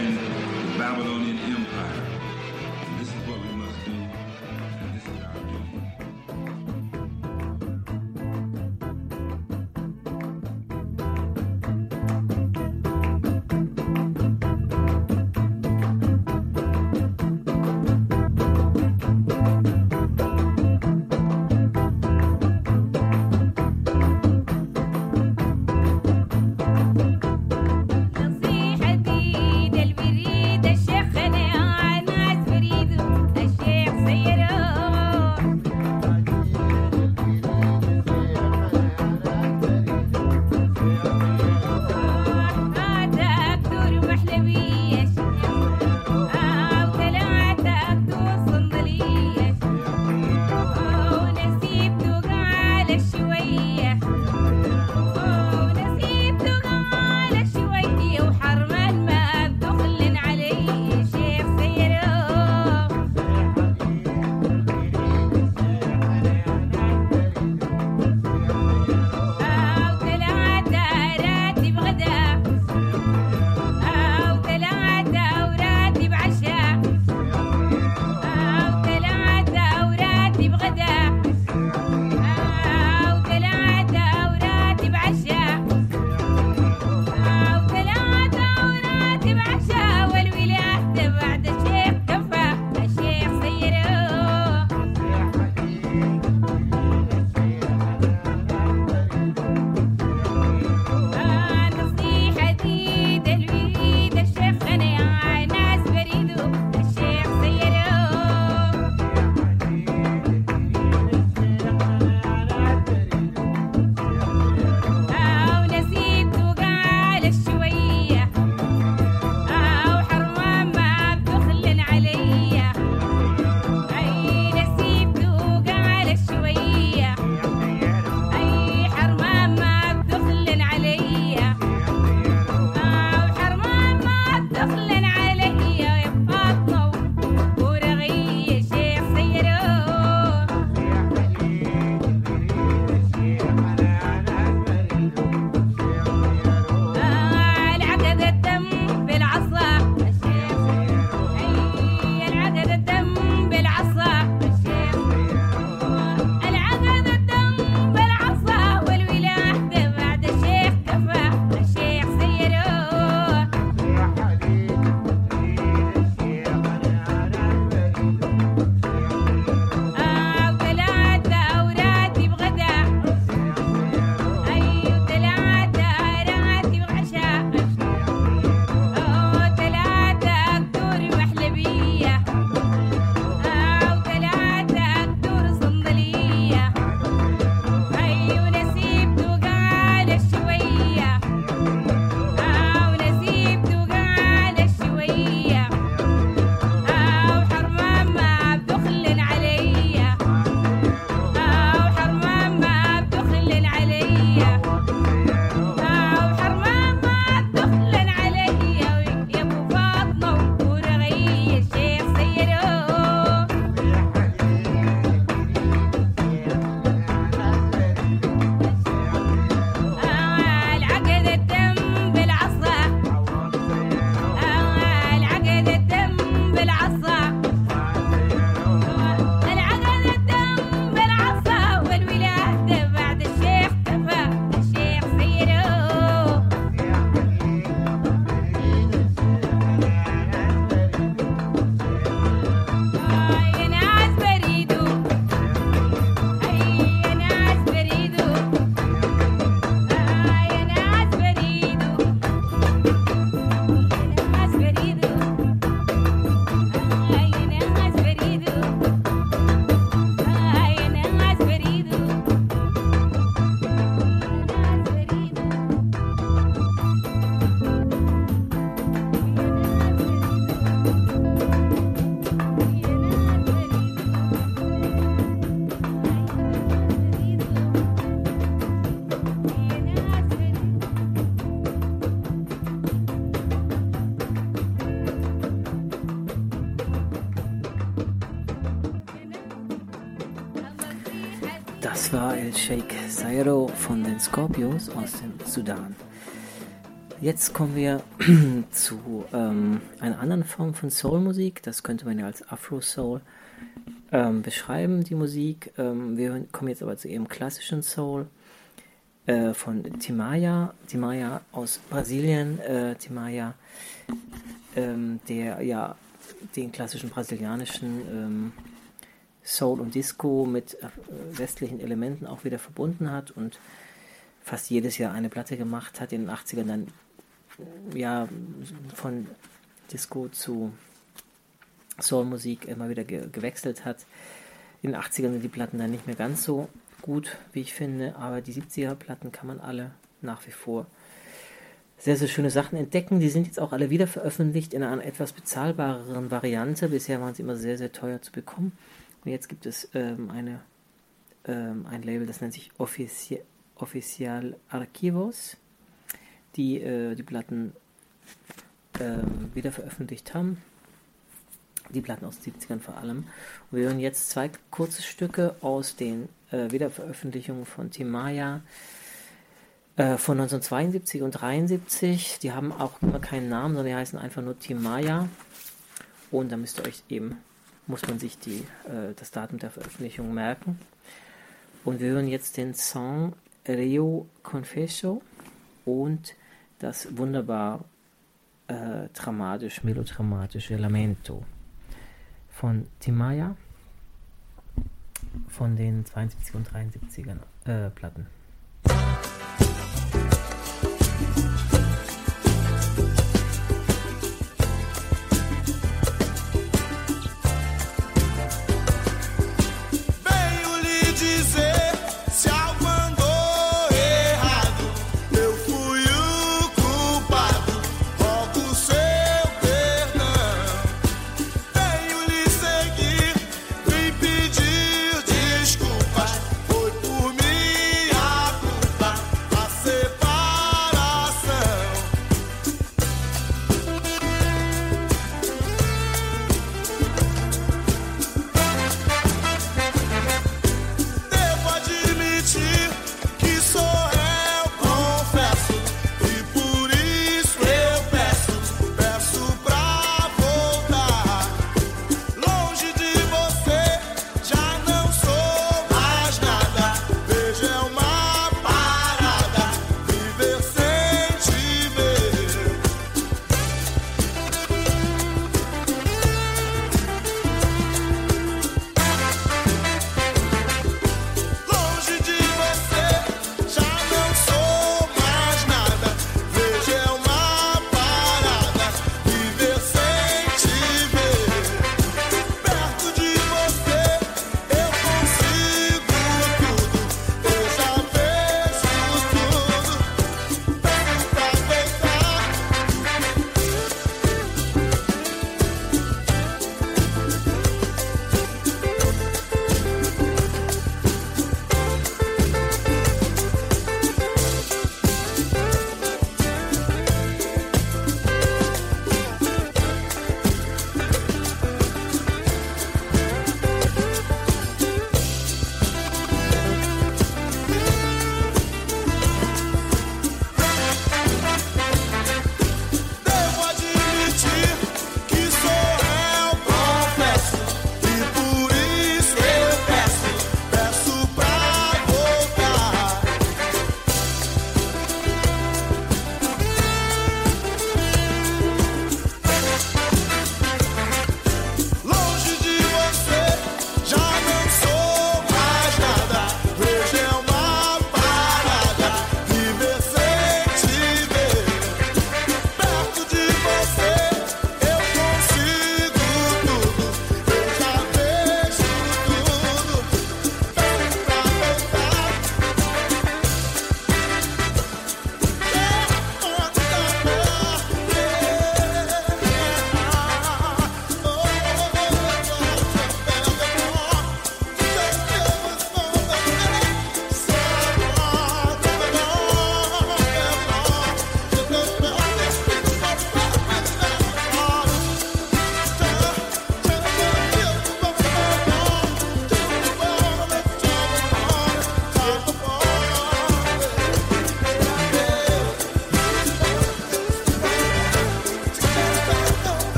Scorpios aus dem Sudan. Jetzt kommen wir zu ähm, einer anderen Form von Soul-Musik. Das könnte man ja als Afro-Soul ähm, beschreiben, die Musik. Ähm, wir kommen jetzt aber zu ihrem klassischen Soul äh, von Timaya. Timaya aus Brasilien. Äh, Timaya, ähm, der ja den klassischen brasilianischen ähm, Soul und Disco mit äh, westlichen Elementen auch wieder verbunden hat und fast jedes Jahr eine Platte gemacht hat, in den 80ern dann ja von Disco zu Soulmusik immer wieder ge gewechselt hat. In den 80ern sind die Platten dann nicht mehr ganz so gut, wie ich finde, aber die 70er Platten kann man alle nach wie vor sehr, sehr schöne Sachen entdecken. Die sind jetzt auch alle wieder veröffentlicht in einer etwas bezahlbareren Variante. Bisher waren sie immer sehr, sehr teuer zu bekommen. Und jetzt gibt es ähm, eine, ähm, ein Label, das nennt sich Offici Official Archivos, die äh, die Platten ähm, wieder veröffentlicht haben. Die Platten aus den 70ern vor allem. Und wir hören jetzt zwei kurze Stücke aus den äh, Wiederveröffentlichungen von Timaya äh, von 1972 und 73. Die haben auch immer keinen Namen, sondern die heißen einfach nur Timaya. Und da müsst ihr euch eben, muss man sich die, äh, das Datum der Veröffentlichung merken. Und wir hören jetzt den Song Rio Confesso und das wunderbar äh, dramatisch, melodramatische Lamento von Timaya von den 72 und 73er äh, Platten.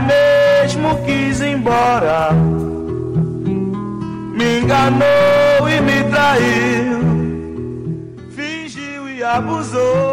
Mesmo quis embora, me enganou e me traiu, fingiu e abusou.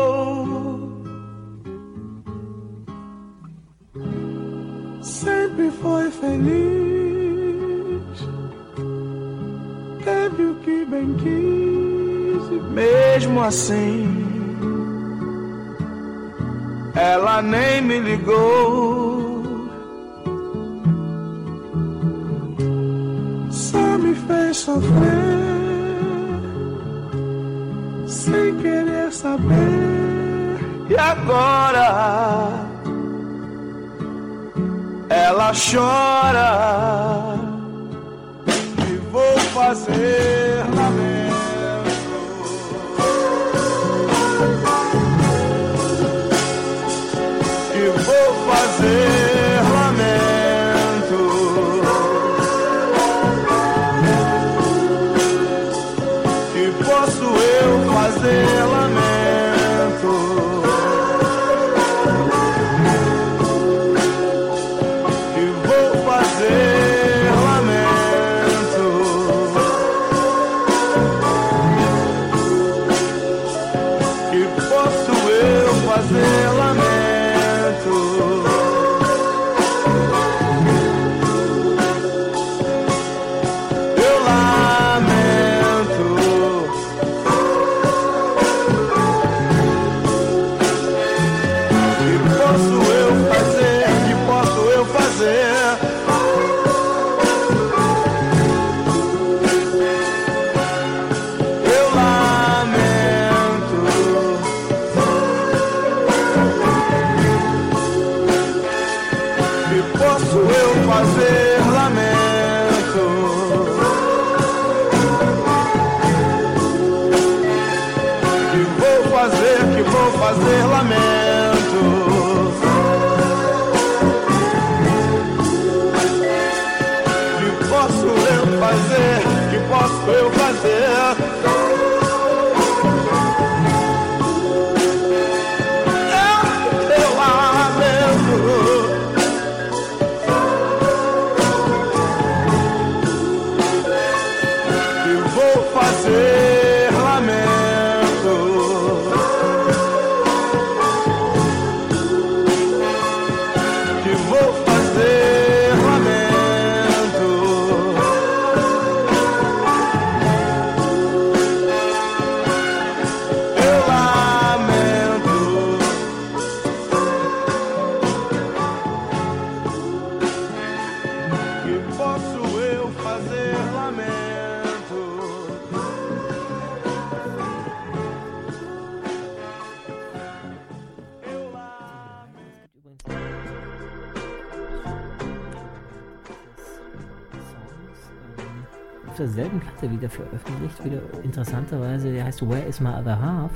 Platte wieder veröffentlicht, wieder interessanterweise, der heißt Where is my other half?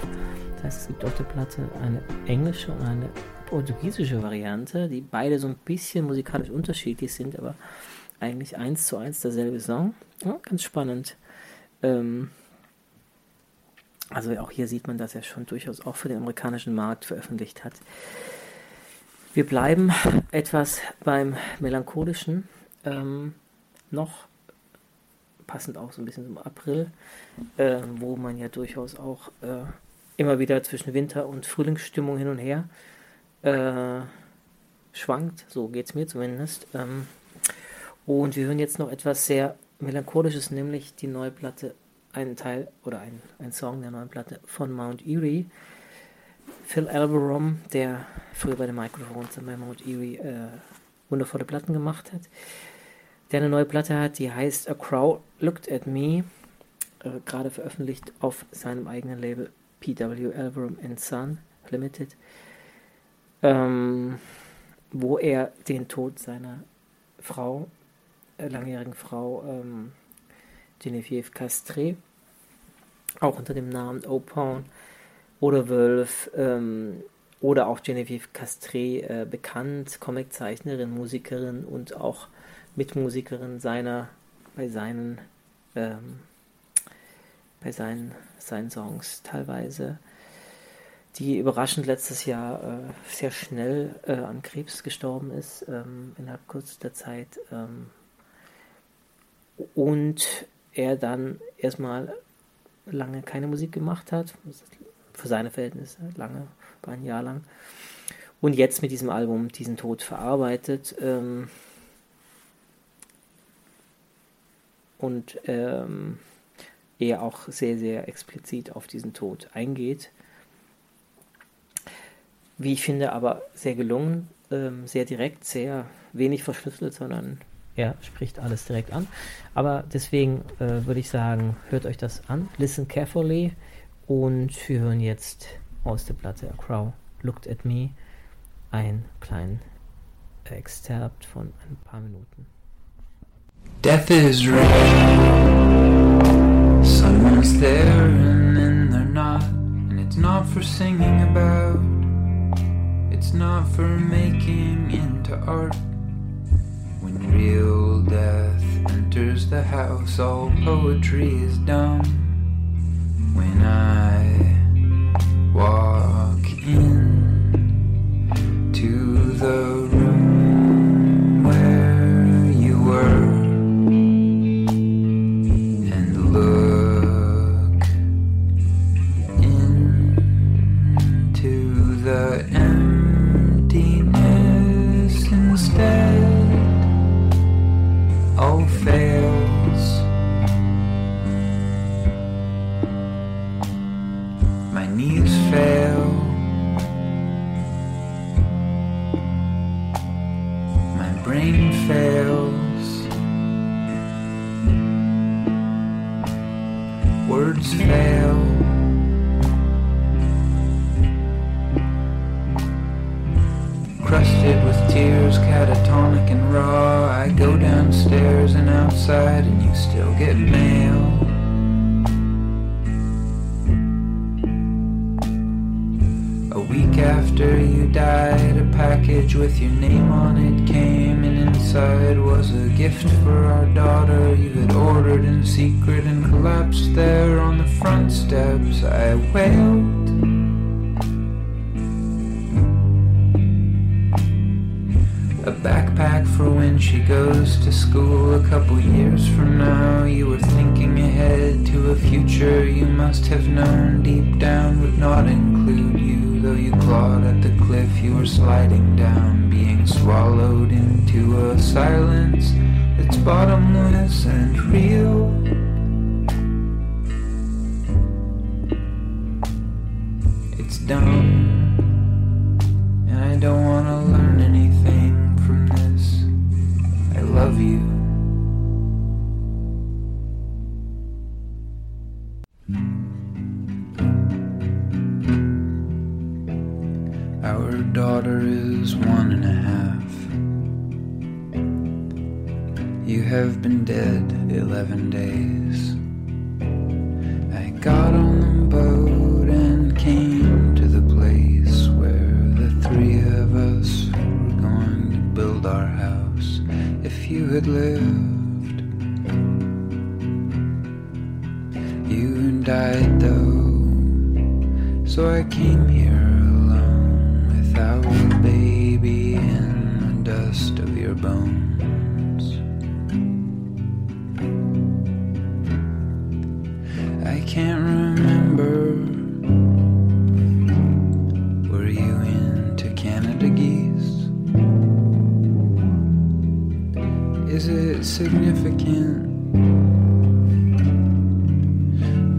Das heißt, es gibt auf der Platte eine englische und eine portugiesische Variante, die beide so ein bisschen musikalisch unterschiedlich sind, aber eigentlich eins zu eins derselbe Song. Ja, ganz spannend. Ähm, also auch hier sieht man, dass er schon durchaus auch für den amerikanischen Markt veröffentlicht hat. Wir bleiben etwas beim Melancholischen ähm, noch, passend auch so ein bisschen zum April, äh, wo man ja durchaus auch äh, immer wieder zwischen Winter- und Frühlingsstimmung hin und her äh, schwankt. So geht es mir zumindest. Ähm, und wir hören jetzt noch etwas sehr Melancholisches, nämlich die neue Platte, einen Teil oder ein, ein Song der neuen Platte von Mount Erie. Phil Alberom, der früher bei den Microphones bei Mount Erie äh, wundervolle Platten gemacht hat, der eine neue Platte hat, die heißt A Crow Looked at Me, äh, gerade veröffentlicht auf seinem eigenen Label PW Alberom and Son Limited, ähm, wo er den Tod seiner Frau, äh, langjährigen Frau ähm, Genevieve Castré, auch unter dem Namen Opon oder Wölf ähm, oder auch Genevieve Castré äh, bekannt, Comiczeichnerin, Musikerin und auch Mitmusikerin seiner bei seinen ähm, bei seinen, seinen Songs teilweise. die überraschend letztes Jahr äh, sehr schnell äh, an Krebs gestorben ist, ähm, innerhalb kürzester Zeit. Ähm, und er dann erstmal lange keine Musik gemacht hat, für seine Verhältnisse lange, ein Jahr lang. Und jetzt mit diesem Album diesen Tod verarbeitet. Ähm, und ähm, er auch sehr, sehr explizit auf diesen Tod eingeht. Wie ich finde, aber sehr gelungen, ähm, sehr direkt, sehr wenig verschlüsselt, sondern er spricht alles direkt an. Aber deswegen äh, würde ich sagen, hört euch das an, listen carefully und wir hören jetzt aus der Platte A Crow Looked at Me einen kleinen Exzerpt von ein paar Minuten. Death is real. Someone's there and then they're not. And it's not for singing about, it's not for making into art. When real death enters the house, all poetry is dumb. When I walk in to the package with your name on it came, and inside was a gift for our daughter you had ordered in secret and collapsed there on the front steps. I wailed. A backpack for when she goes to school a couple years from now. You were thinking ahead to a future you must have known deep down would not include you. Though you clawed at the cliff you were sliding down, being swallowed into a silence that's bottomless and real. It's dumb, and I don't want to learn anything from this. I love you. Been dead 11 days. I got on the boat and came to the place where the three of us were going to build our house. If you had lived, you died though. So I came here alone without a baby in the dust of your bones. Can't remember. Were you into Canada geese? Is it significant?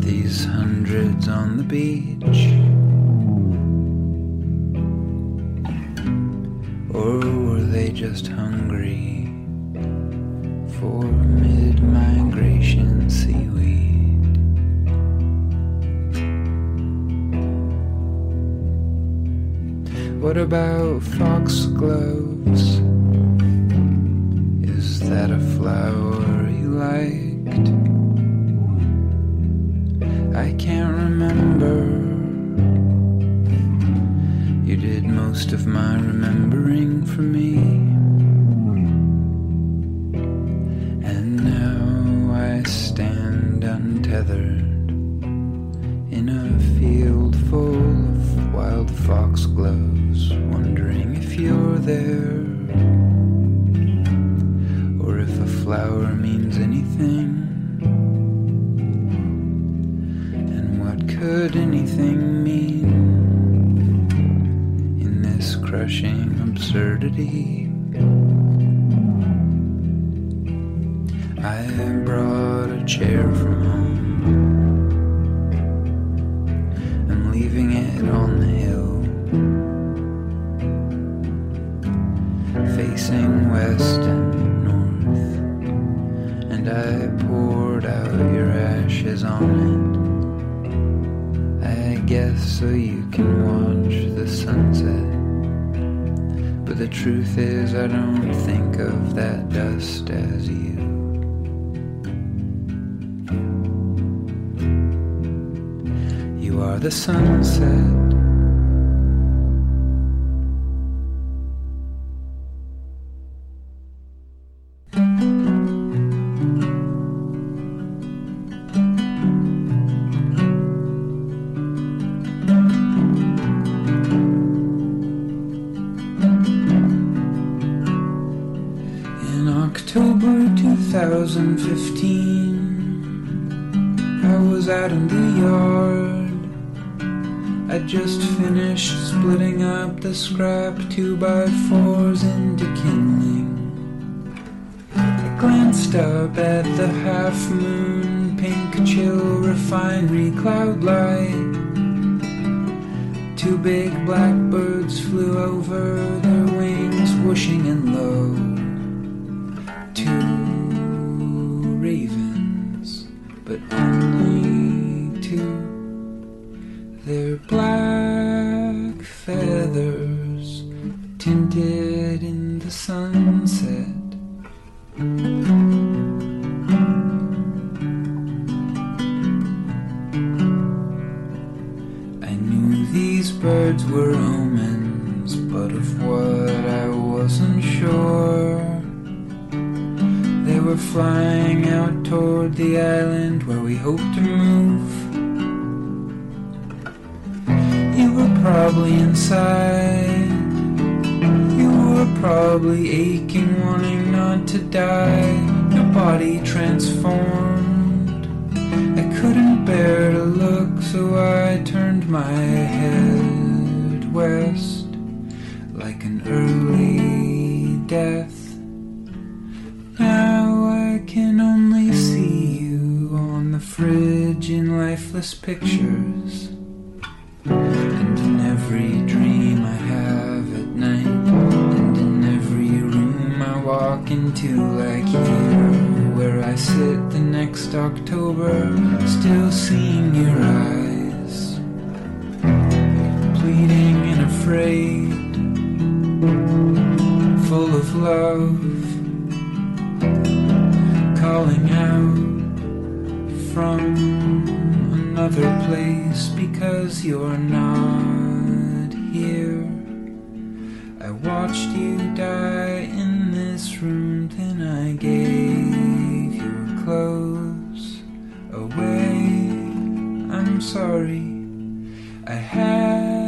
These hundreds on the beach? Or were they just hungry for about foxgloves? Is that a flower you liked? I can't remember. You did most of my remembering there or if a flower means anything. And what could anything mean in this crushing absurdity? Sunset. Flying out toward the island where we hoped to move. You were probably inside. You were probably aching, wanting not to die. Your body transformed. I couldn't bear to look, so I turned my head west like an early death. Fridge in lifeless pictures. And in every dream I have at night, and in every room I walk into, like here, where I sit the next October, still seeing your eyes, pleading and afraid, full of love calling out from another place because you're not here. I watched you die in this room, then I gave your clothes away. I'm sorry, I had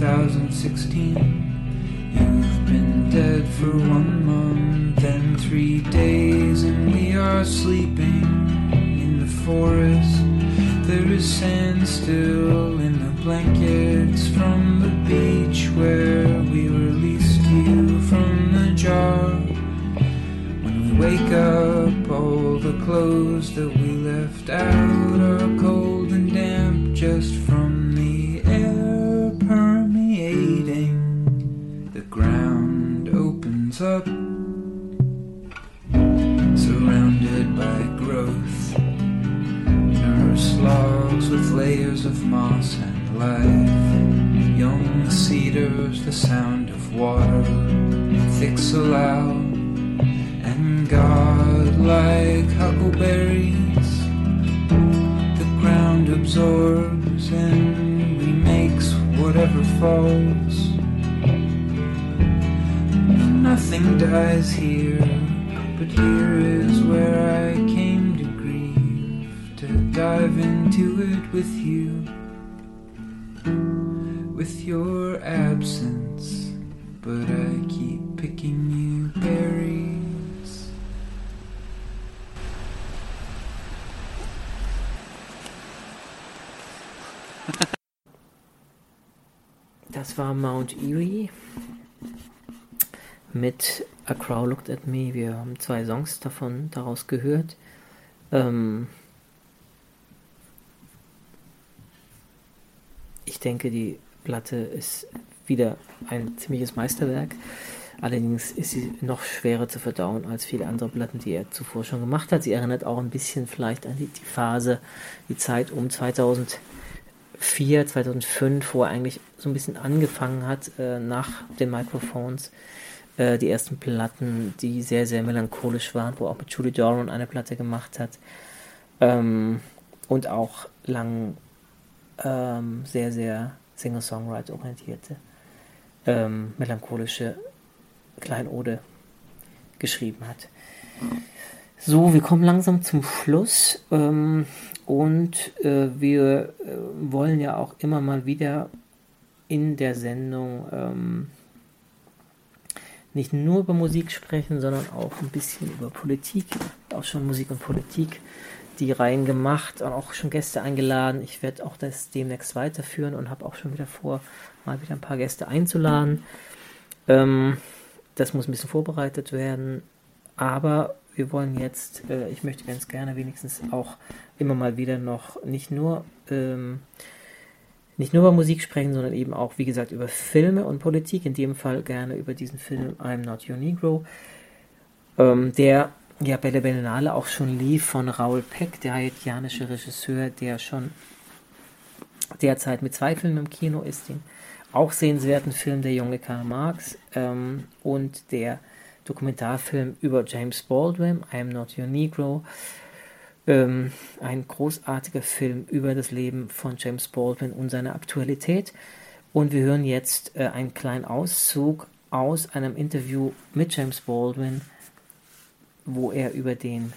2016. You've been dead for one month and three days, and we are sleeping in the forest. There is sand still in the blankets from the beach where we released you from the jar. When we wake up, all the clothes that we left out the sound of water, thick so loud. And God, like huckleberries, the ground absorbs and remakes whatever falls. Nothing dies here, but here is where I came to grieve, to dive into it with you, with your absence. But I keep picking you berries. Das war Mount Erie mit A Crow Looked at Me. Wir haben zwei Songs davon daraus gehört. Ähm ich denke, die Platte ist wieder ein ziemliches Meisterwerk. Allerdings ist sie noch schwerer zu verdauen als viele andere Platten, die er zuvor schon gemacht hat. Sie erinnert auch ein bisschen vielleicht an die, Phase, die Zeit um 2004, 2005, wo er eigentlich so ein bisschen angefangen hat, äh, nach den Microphones, äh, die ersten Platten, die sehr, sehr melancholisch waren, wo auch mit Julie Doran eine Platte gemacht hat. Ähm, und auch lang ähm, sehr, sehr Singer-Songwriter orientierte, ähm, melancholische Kleinode geschrieben hat. So, wir kommen langsam zum Schluss ähm, und äh, wir äh, wollen ja auch immer mal wieder in der Sendung ähm, nicht nur über Musik sprechen, sondern auch ein bisschen über Politik, auch schon Musik und Politik die Reihen gemacht und auch schon Gäste eingeladen. Ich werde auch das demnächst weiterführen und habe auch schon wieder vor, mal wieder ein paar Gäste einzuladen. Ähm, das muss ein bisschen vorbereitet werden, aber wir wollen jetzt, äh, ich möchte ganz gerne wenigstens auch immer mal wieder noch nicht nur ähm, nicht nur über Musik sprechen, sondern eben auch, wie gesagt, über Filme und Politik. In dem Fall gerne über diesen Film I'm Not Your Negro, ähm, der ja bei der Berlinale auch schon lief von Raoul Peck, der haitianische Regisseur, der schon derzeit mit zwei Filmen im Kino ist, den auch sehenswerten Film Der junge Karl Marx ähm, und der Dokumentarfilm über James Baldwin, I Am Not Your Negro. Ähm, ein großartiger Film über das Leben von James Baldwin und seine Aktualität. Und wir hören jetzt äh, einen kleinen Auszug aus einem Interview mit James Baldwin, wo er über den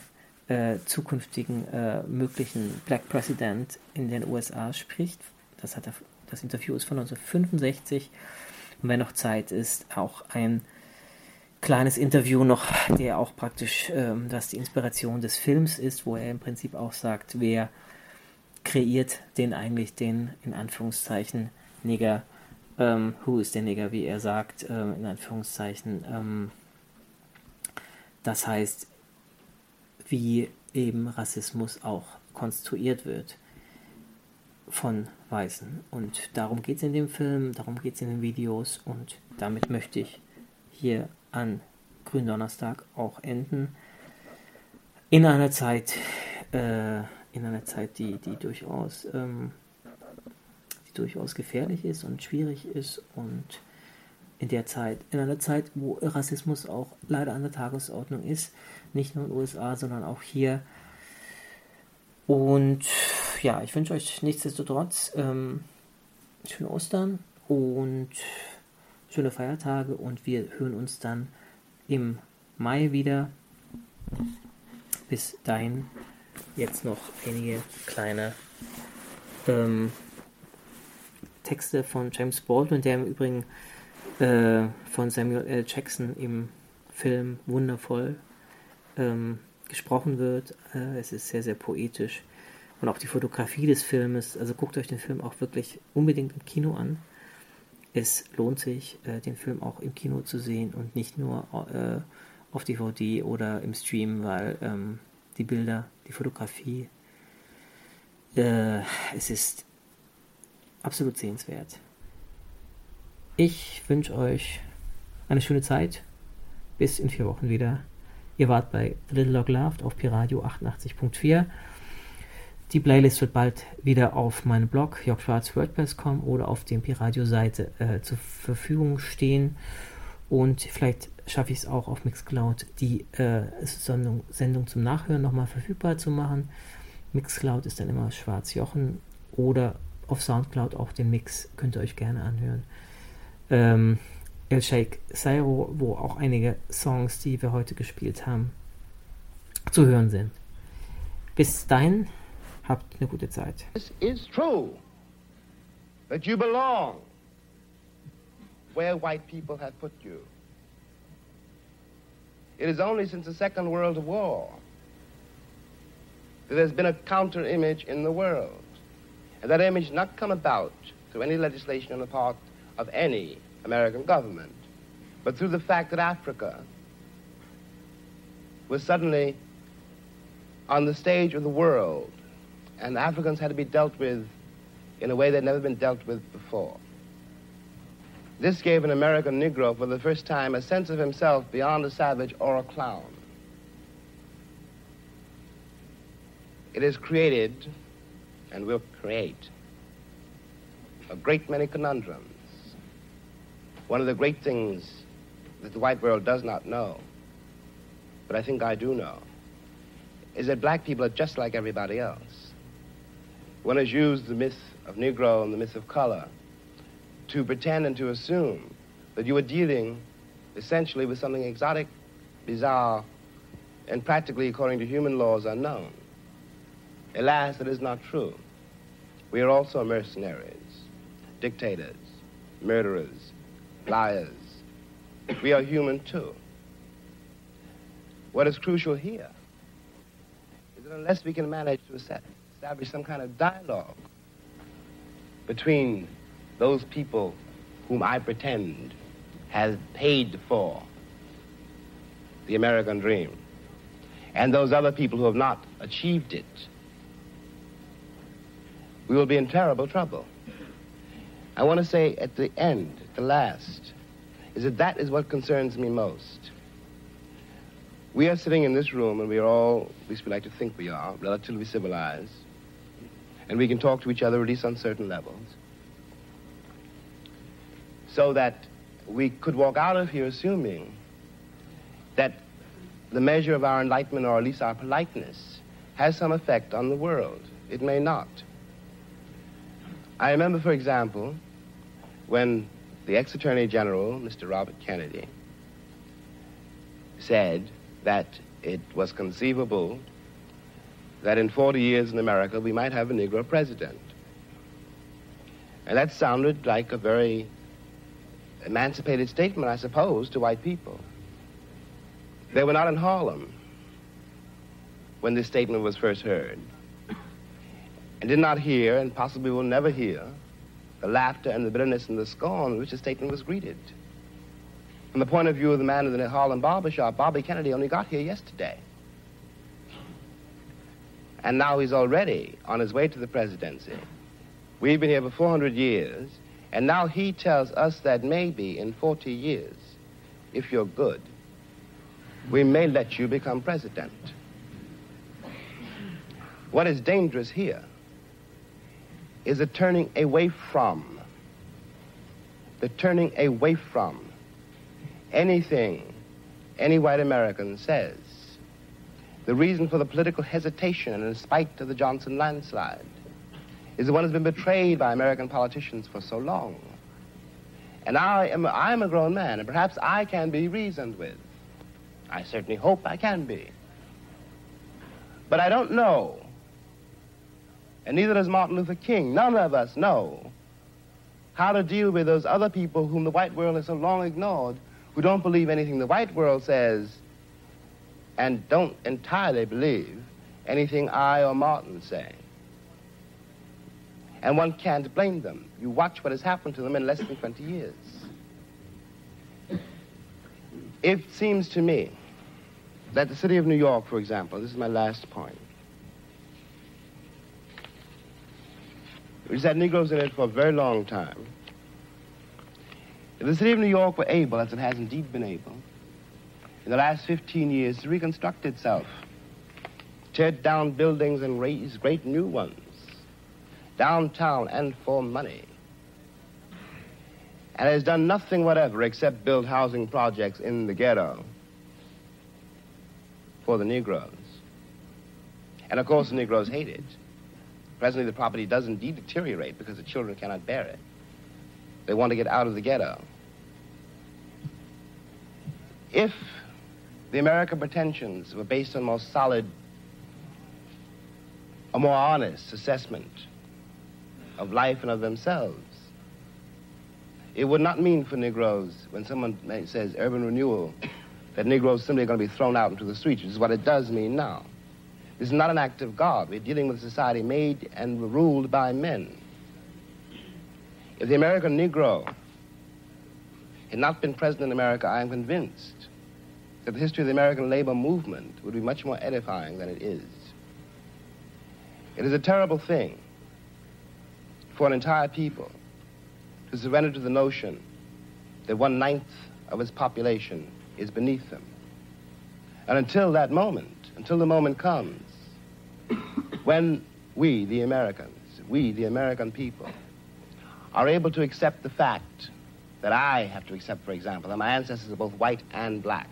äh, zukünftigen äh, möglichen Black President in den USA spricht. Das, hat er, das Interview ist von 1965 Und wenn noch Zeit ist, auch ein kleines Interview noch, der auch praktisch, ähm, das die Inspiration des Films ist, wo er im Prinzip auch sagt, wer kreiert den eigentlich den, in Anführungszeichen, Nigger, ähm, who ist der Nigger, wie er sagt, ähm, in Anführungszeichen, ähm, das heißt, wie eben Rassismus auch konstruiert wird von Weißen. Und darum geht es in dem Film, darum geht es in den Videos und damit möchte ich hier an Gründonnerstag auch enden. In einer Zeit, äh, in einer Zeit, die, die durchaus, ähm, die durchaus gefährlich ist und schwierig ist und in der Zeit, in einer Zeit, wo Rassismus auch leider an der Tagesordnung ist, nicht nur in den USA, sondern auch hier. Und ja, ich wünsche euch nichtsdestotrotz ähm, schöne Ostern und schöne Feiertage und wir hören uns dann im Mai wieder. Bis dahin jetzt noch einige kleine ähm, Texte von James Baldwin, der im Übrigen äh, von Samuel L. Jackson im Film wundervoll ähm, gesprochen wird. Äh, es ist sehr, sehr poetisch. Und auch die Fotografie des Filmes, also guckt euch den Film auch wirklich unbedingt im Kino an. Es lohnt sich, äh, den Film auch im Kino zu sehen und nicht nur äh, auf DVD oder im Stream, weil ähm, die Bilder, die Fotografie, äh, es ist absolut sehenswert. Ich wünsche euch eine schöne Zeit. Bis in vier Wochen wieder. Ihr wart bei The Little Log Laughed auf Piradio 88.4. Die Playlist wird bald wieder auf meinem Blog jobschwarz.wordpress.com oder auf der Piradio-Seite äh, zur Verfügung stehen. Und vielleicht schaffe ich es auch auf Mixcloud, die äh, Sendung, Sendung zum Nachhören nochmal verfügbar zu machen. Mixcloud ist dann immer Schwarz Jochen oder auf Soundcloud auch den Mix könnt ihr euch gerne anhören. Ähm, El Sheikh Sairo, wo auch einige Songs, die wir heute gespielt haben, zu hören sind. Bis dahin, habt eine gute Zeit. This is true that you belong where white people have put you. It is only since the Second World War that there's been a counter image in the world. And that image not come about through any legislation on the part of any American government, but through the fact that Africa was suddenly on the stage of the world, and Africans had to be dealt with in a way they'd never been dealt with before. This gave an American Negro for the first time a sense of himself beyond a savage or a clown. It has created and will create a great many conundrums. One of the great things that the white world does not know, but I think I do know, is that black people are just like everybody else. One has used the myth of Negro and the myth of color to pretend and to assume that you are dealing essentially with something exotic, bizarre, and practically, according to human laws, unknown. Alas, that is not true. We are also mercenaries, dictators, murderers, liars. We are human too. What is crucial here is that unless we can manage to establish some kind of dialogue between those people whom I pretend have paid for the American dream and those other people who have not achieved it, we will be in terrible trouble. I want to say at the end, at the last, is that that is what concerns me most. We are sitting in this room, and we are all, at least we like to think we are, relatively civilized, and we can talk to each other at least on certain levels, so that we could walk out of here assuming that the measure of our enlightenment, or at least our politeness, has some effect on the world. It may not. I remember, for example, when the ex Attorney General, Mr. Robert Kennedy, said that it was conceivable that in 40 years in America we might have a Negro president. And that sounded like a very emancipated statement, I suppose, to white people. They were not in Harlem when this statement was first heard, and did not hear, and possibly will never hear, the laughter and the bitterness and the scorn with which the statement was greeted. From the point of view of the man in the Harlem barbershop, Bobby Kennedy only got here yesterday. And now he's already on his way to the presidency. We've been here for 400 years, and now he tells us that maybe in 40 years, if you're good, we may let you become president. What is dangerous here is the turning away from, the turning away from anything any white American says. The reason for the political hesitation and in spite of the Johnson landslide is the one that's been betrayed by American politicians for so long. And I am I am a grown man, and perhaps I can be reasoned with. I certainly hope I can be. But I don't know, and neither does Martin Luther King. None of us know how to deal with those other people whom the white world has so long ignored, who don't believe anything the white world says, and don't entirely believe anything I or Martin say. And one can't blame them. You watch what has happened to them in less than 20 years. It seems to me that the city of New York, for example, this is my last point, which had Negroes in it for a very long time. If the city of New York were able, as it has indeed been able, in the last 15 years to reconstruct itself, tear down buildings and raise great new ones, downtown and for money, and has done nothing whatever except build housing projects in the ghetto for the Negroes. And of course, the Negroes hate it. Presently, the property does indeed deteriorate because the children cannot bear it. They want to get out of the ghetto. If the American pretensions were based on more solid, a more honest assessment of life and of themselves, it would not mean for Negroes, when someone says urban renewal, that Negroes simply are going to be thrown out into the streets, which is what it does mean now. This is not an act of God. We're dealing with a society made and ruled by men. If the American Negro had not been present in America, I am convinced that the history of the American labor movement would be much more edifying than it is. It is a terrible thing for an entire people to surrender to the notion that one ninth of its population is beneath them. And until that moment, until the moment comes when we, the Americans, we, the American people, are able to accept the fact that I have to accept, for example, that my ancestors are both white and black,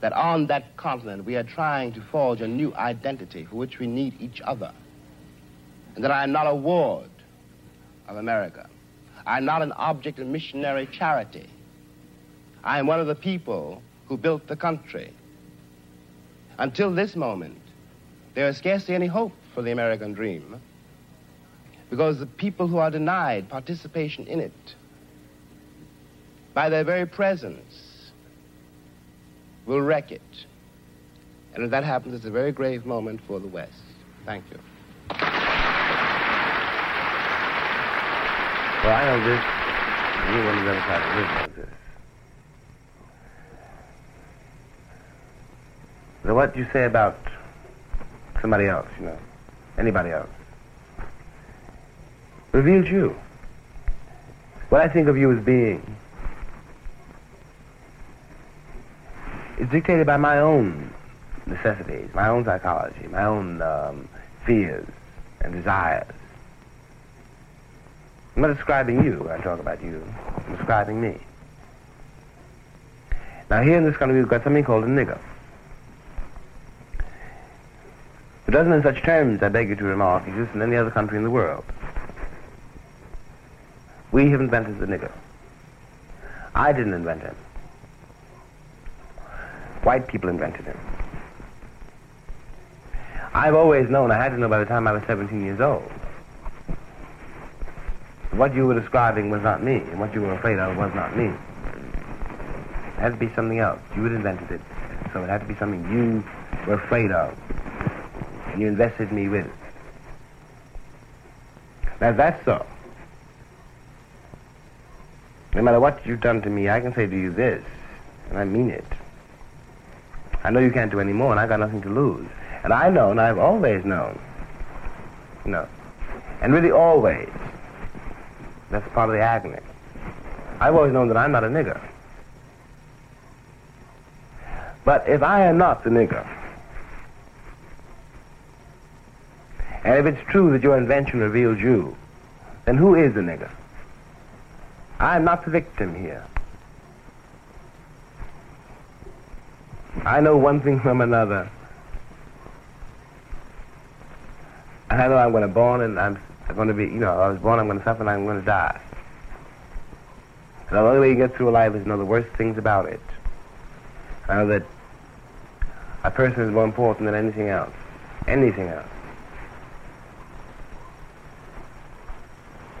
that on that continent we are trying to forge a new identity for which we need each other, and that I am not a ward of America. I am not an object of missionary charity. I am one of the people who built the country. Until this moment, there is scarcely any hope for the American dream because the people who are denied participation in it by their very presence will wreck it. And if that happens, it's a very grave moment for the West. Thank you. Well, I know this. Anyone who's ever tried to live like this. So what do you say about somebody else, you know, anybody else, reveals you. What I think of you as being is dictated by my own necessities, my own psychology, my own um, fears and desires. I'm not describing you when I talk about you. I'm describing me. Now, here in this country, we've got something called a nigger. It doesn't, in such terms, I beg you to remark, exist in any other country in the world. We have invented the nigger. I didn't invent him. White people invented him. I've always known, I had to know by the time I was 17 years old, what you were describing was not me, and what you were afraid of was not me. It had to be something else. You had invented it, so it had to be something you were afraid of, and you invested me with it. Now, that's so, no matter what you've done to me, I can say to you this, and I mean it. I know you can't do any more, and I've got nothing to lose. And I know, and I've always known, no, and really always, that's part of the agony. I've always known that I'm not a nigger. But if I am not the nigger, and if it's true that your invention reveals you, then who is the nigger? I am not the victim here. I know one thing from another. I know I'm going to born and I'm going to be, you know, I was born, I'm going to suffer, and I'm going to die. And the only way you get through life is to know the worst things about it. I know that a person is more important than anything else. Anything else.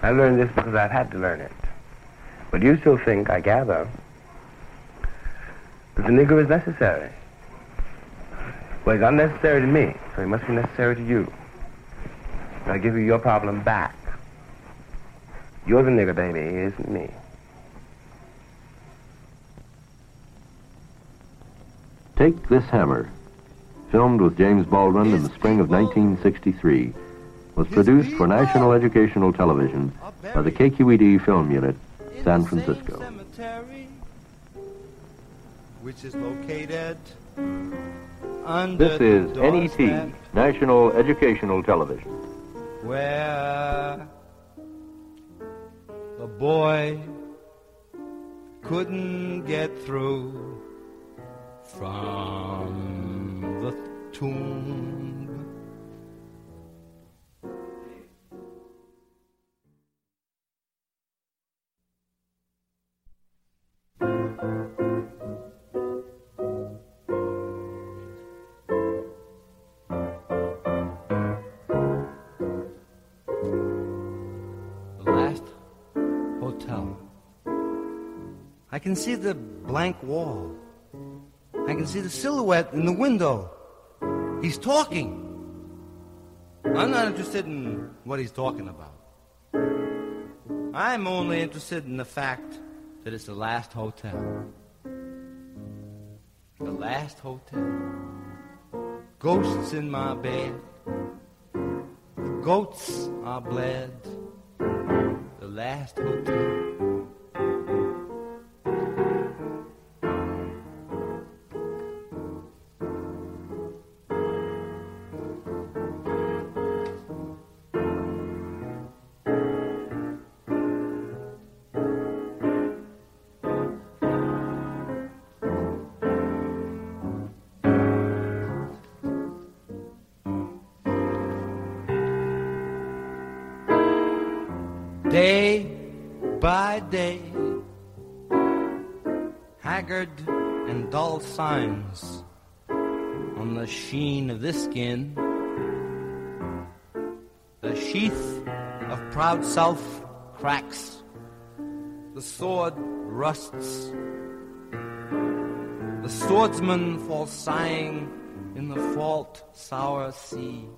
I learned this because I've had to learn it. But you still think, I gather, the Negro is necessary. Well, he's unnecessary to me, so he must be necessary to you. I give you your problem back. You're the nigger, baby. He isn't me. Take This Hammer, filmed with James Baldwin in the spring of 1963, was produced for National Educational Television by the KQED Film Unit, San Francisco. Which is located under This is the NET, National Educational Television. where the boy couldn't get through from the tomb. The I can see the blank wall. I can see the silhouette in the window. He's talking. I'm not interested in what he's talking about. I'm only interested in the fact that it's the last hotel. The last hotel. Ghosts in my bed. The goats are bled. The last hotel. Day. Haggard and dull signs on the sheen of this skin. The sheath of proud self cracks. The sword rusts. The swordsman falls sighing in the fault sour sea.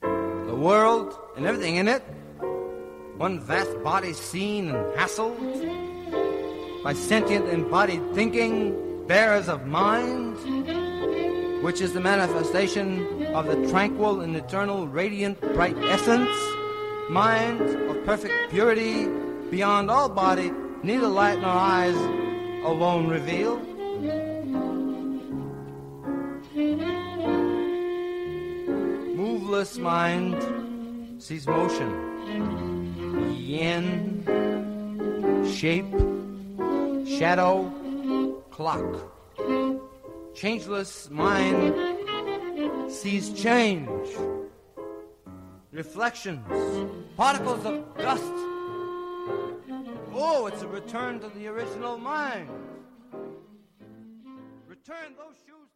The world and everything in it one vast body seen and hassled by sentient embodied thinking, bearers of mind, which is the manifestation of the tranquil and eternal radiant bright essence, mind of perfect purity beyond all body, neither light nor eyes alone reveal. Moveless mind sees motion yin, shape, shadow, clock. Changeless mind sees change, reflections, particles of dust. Oh, it's a return to the original mind. Return those shoes.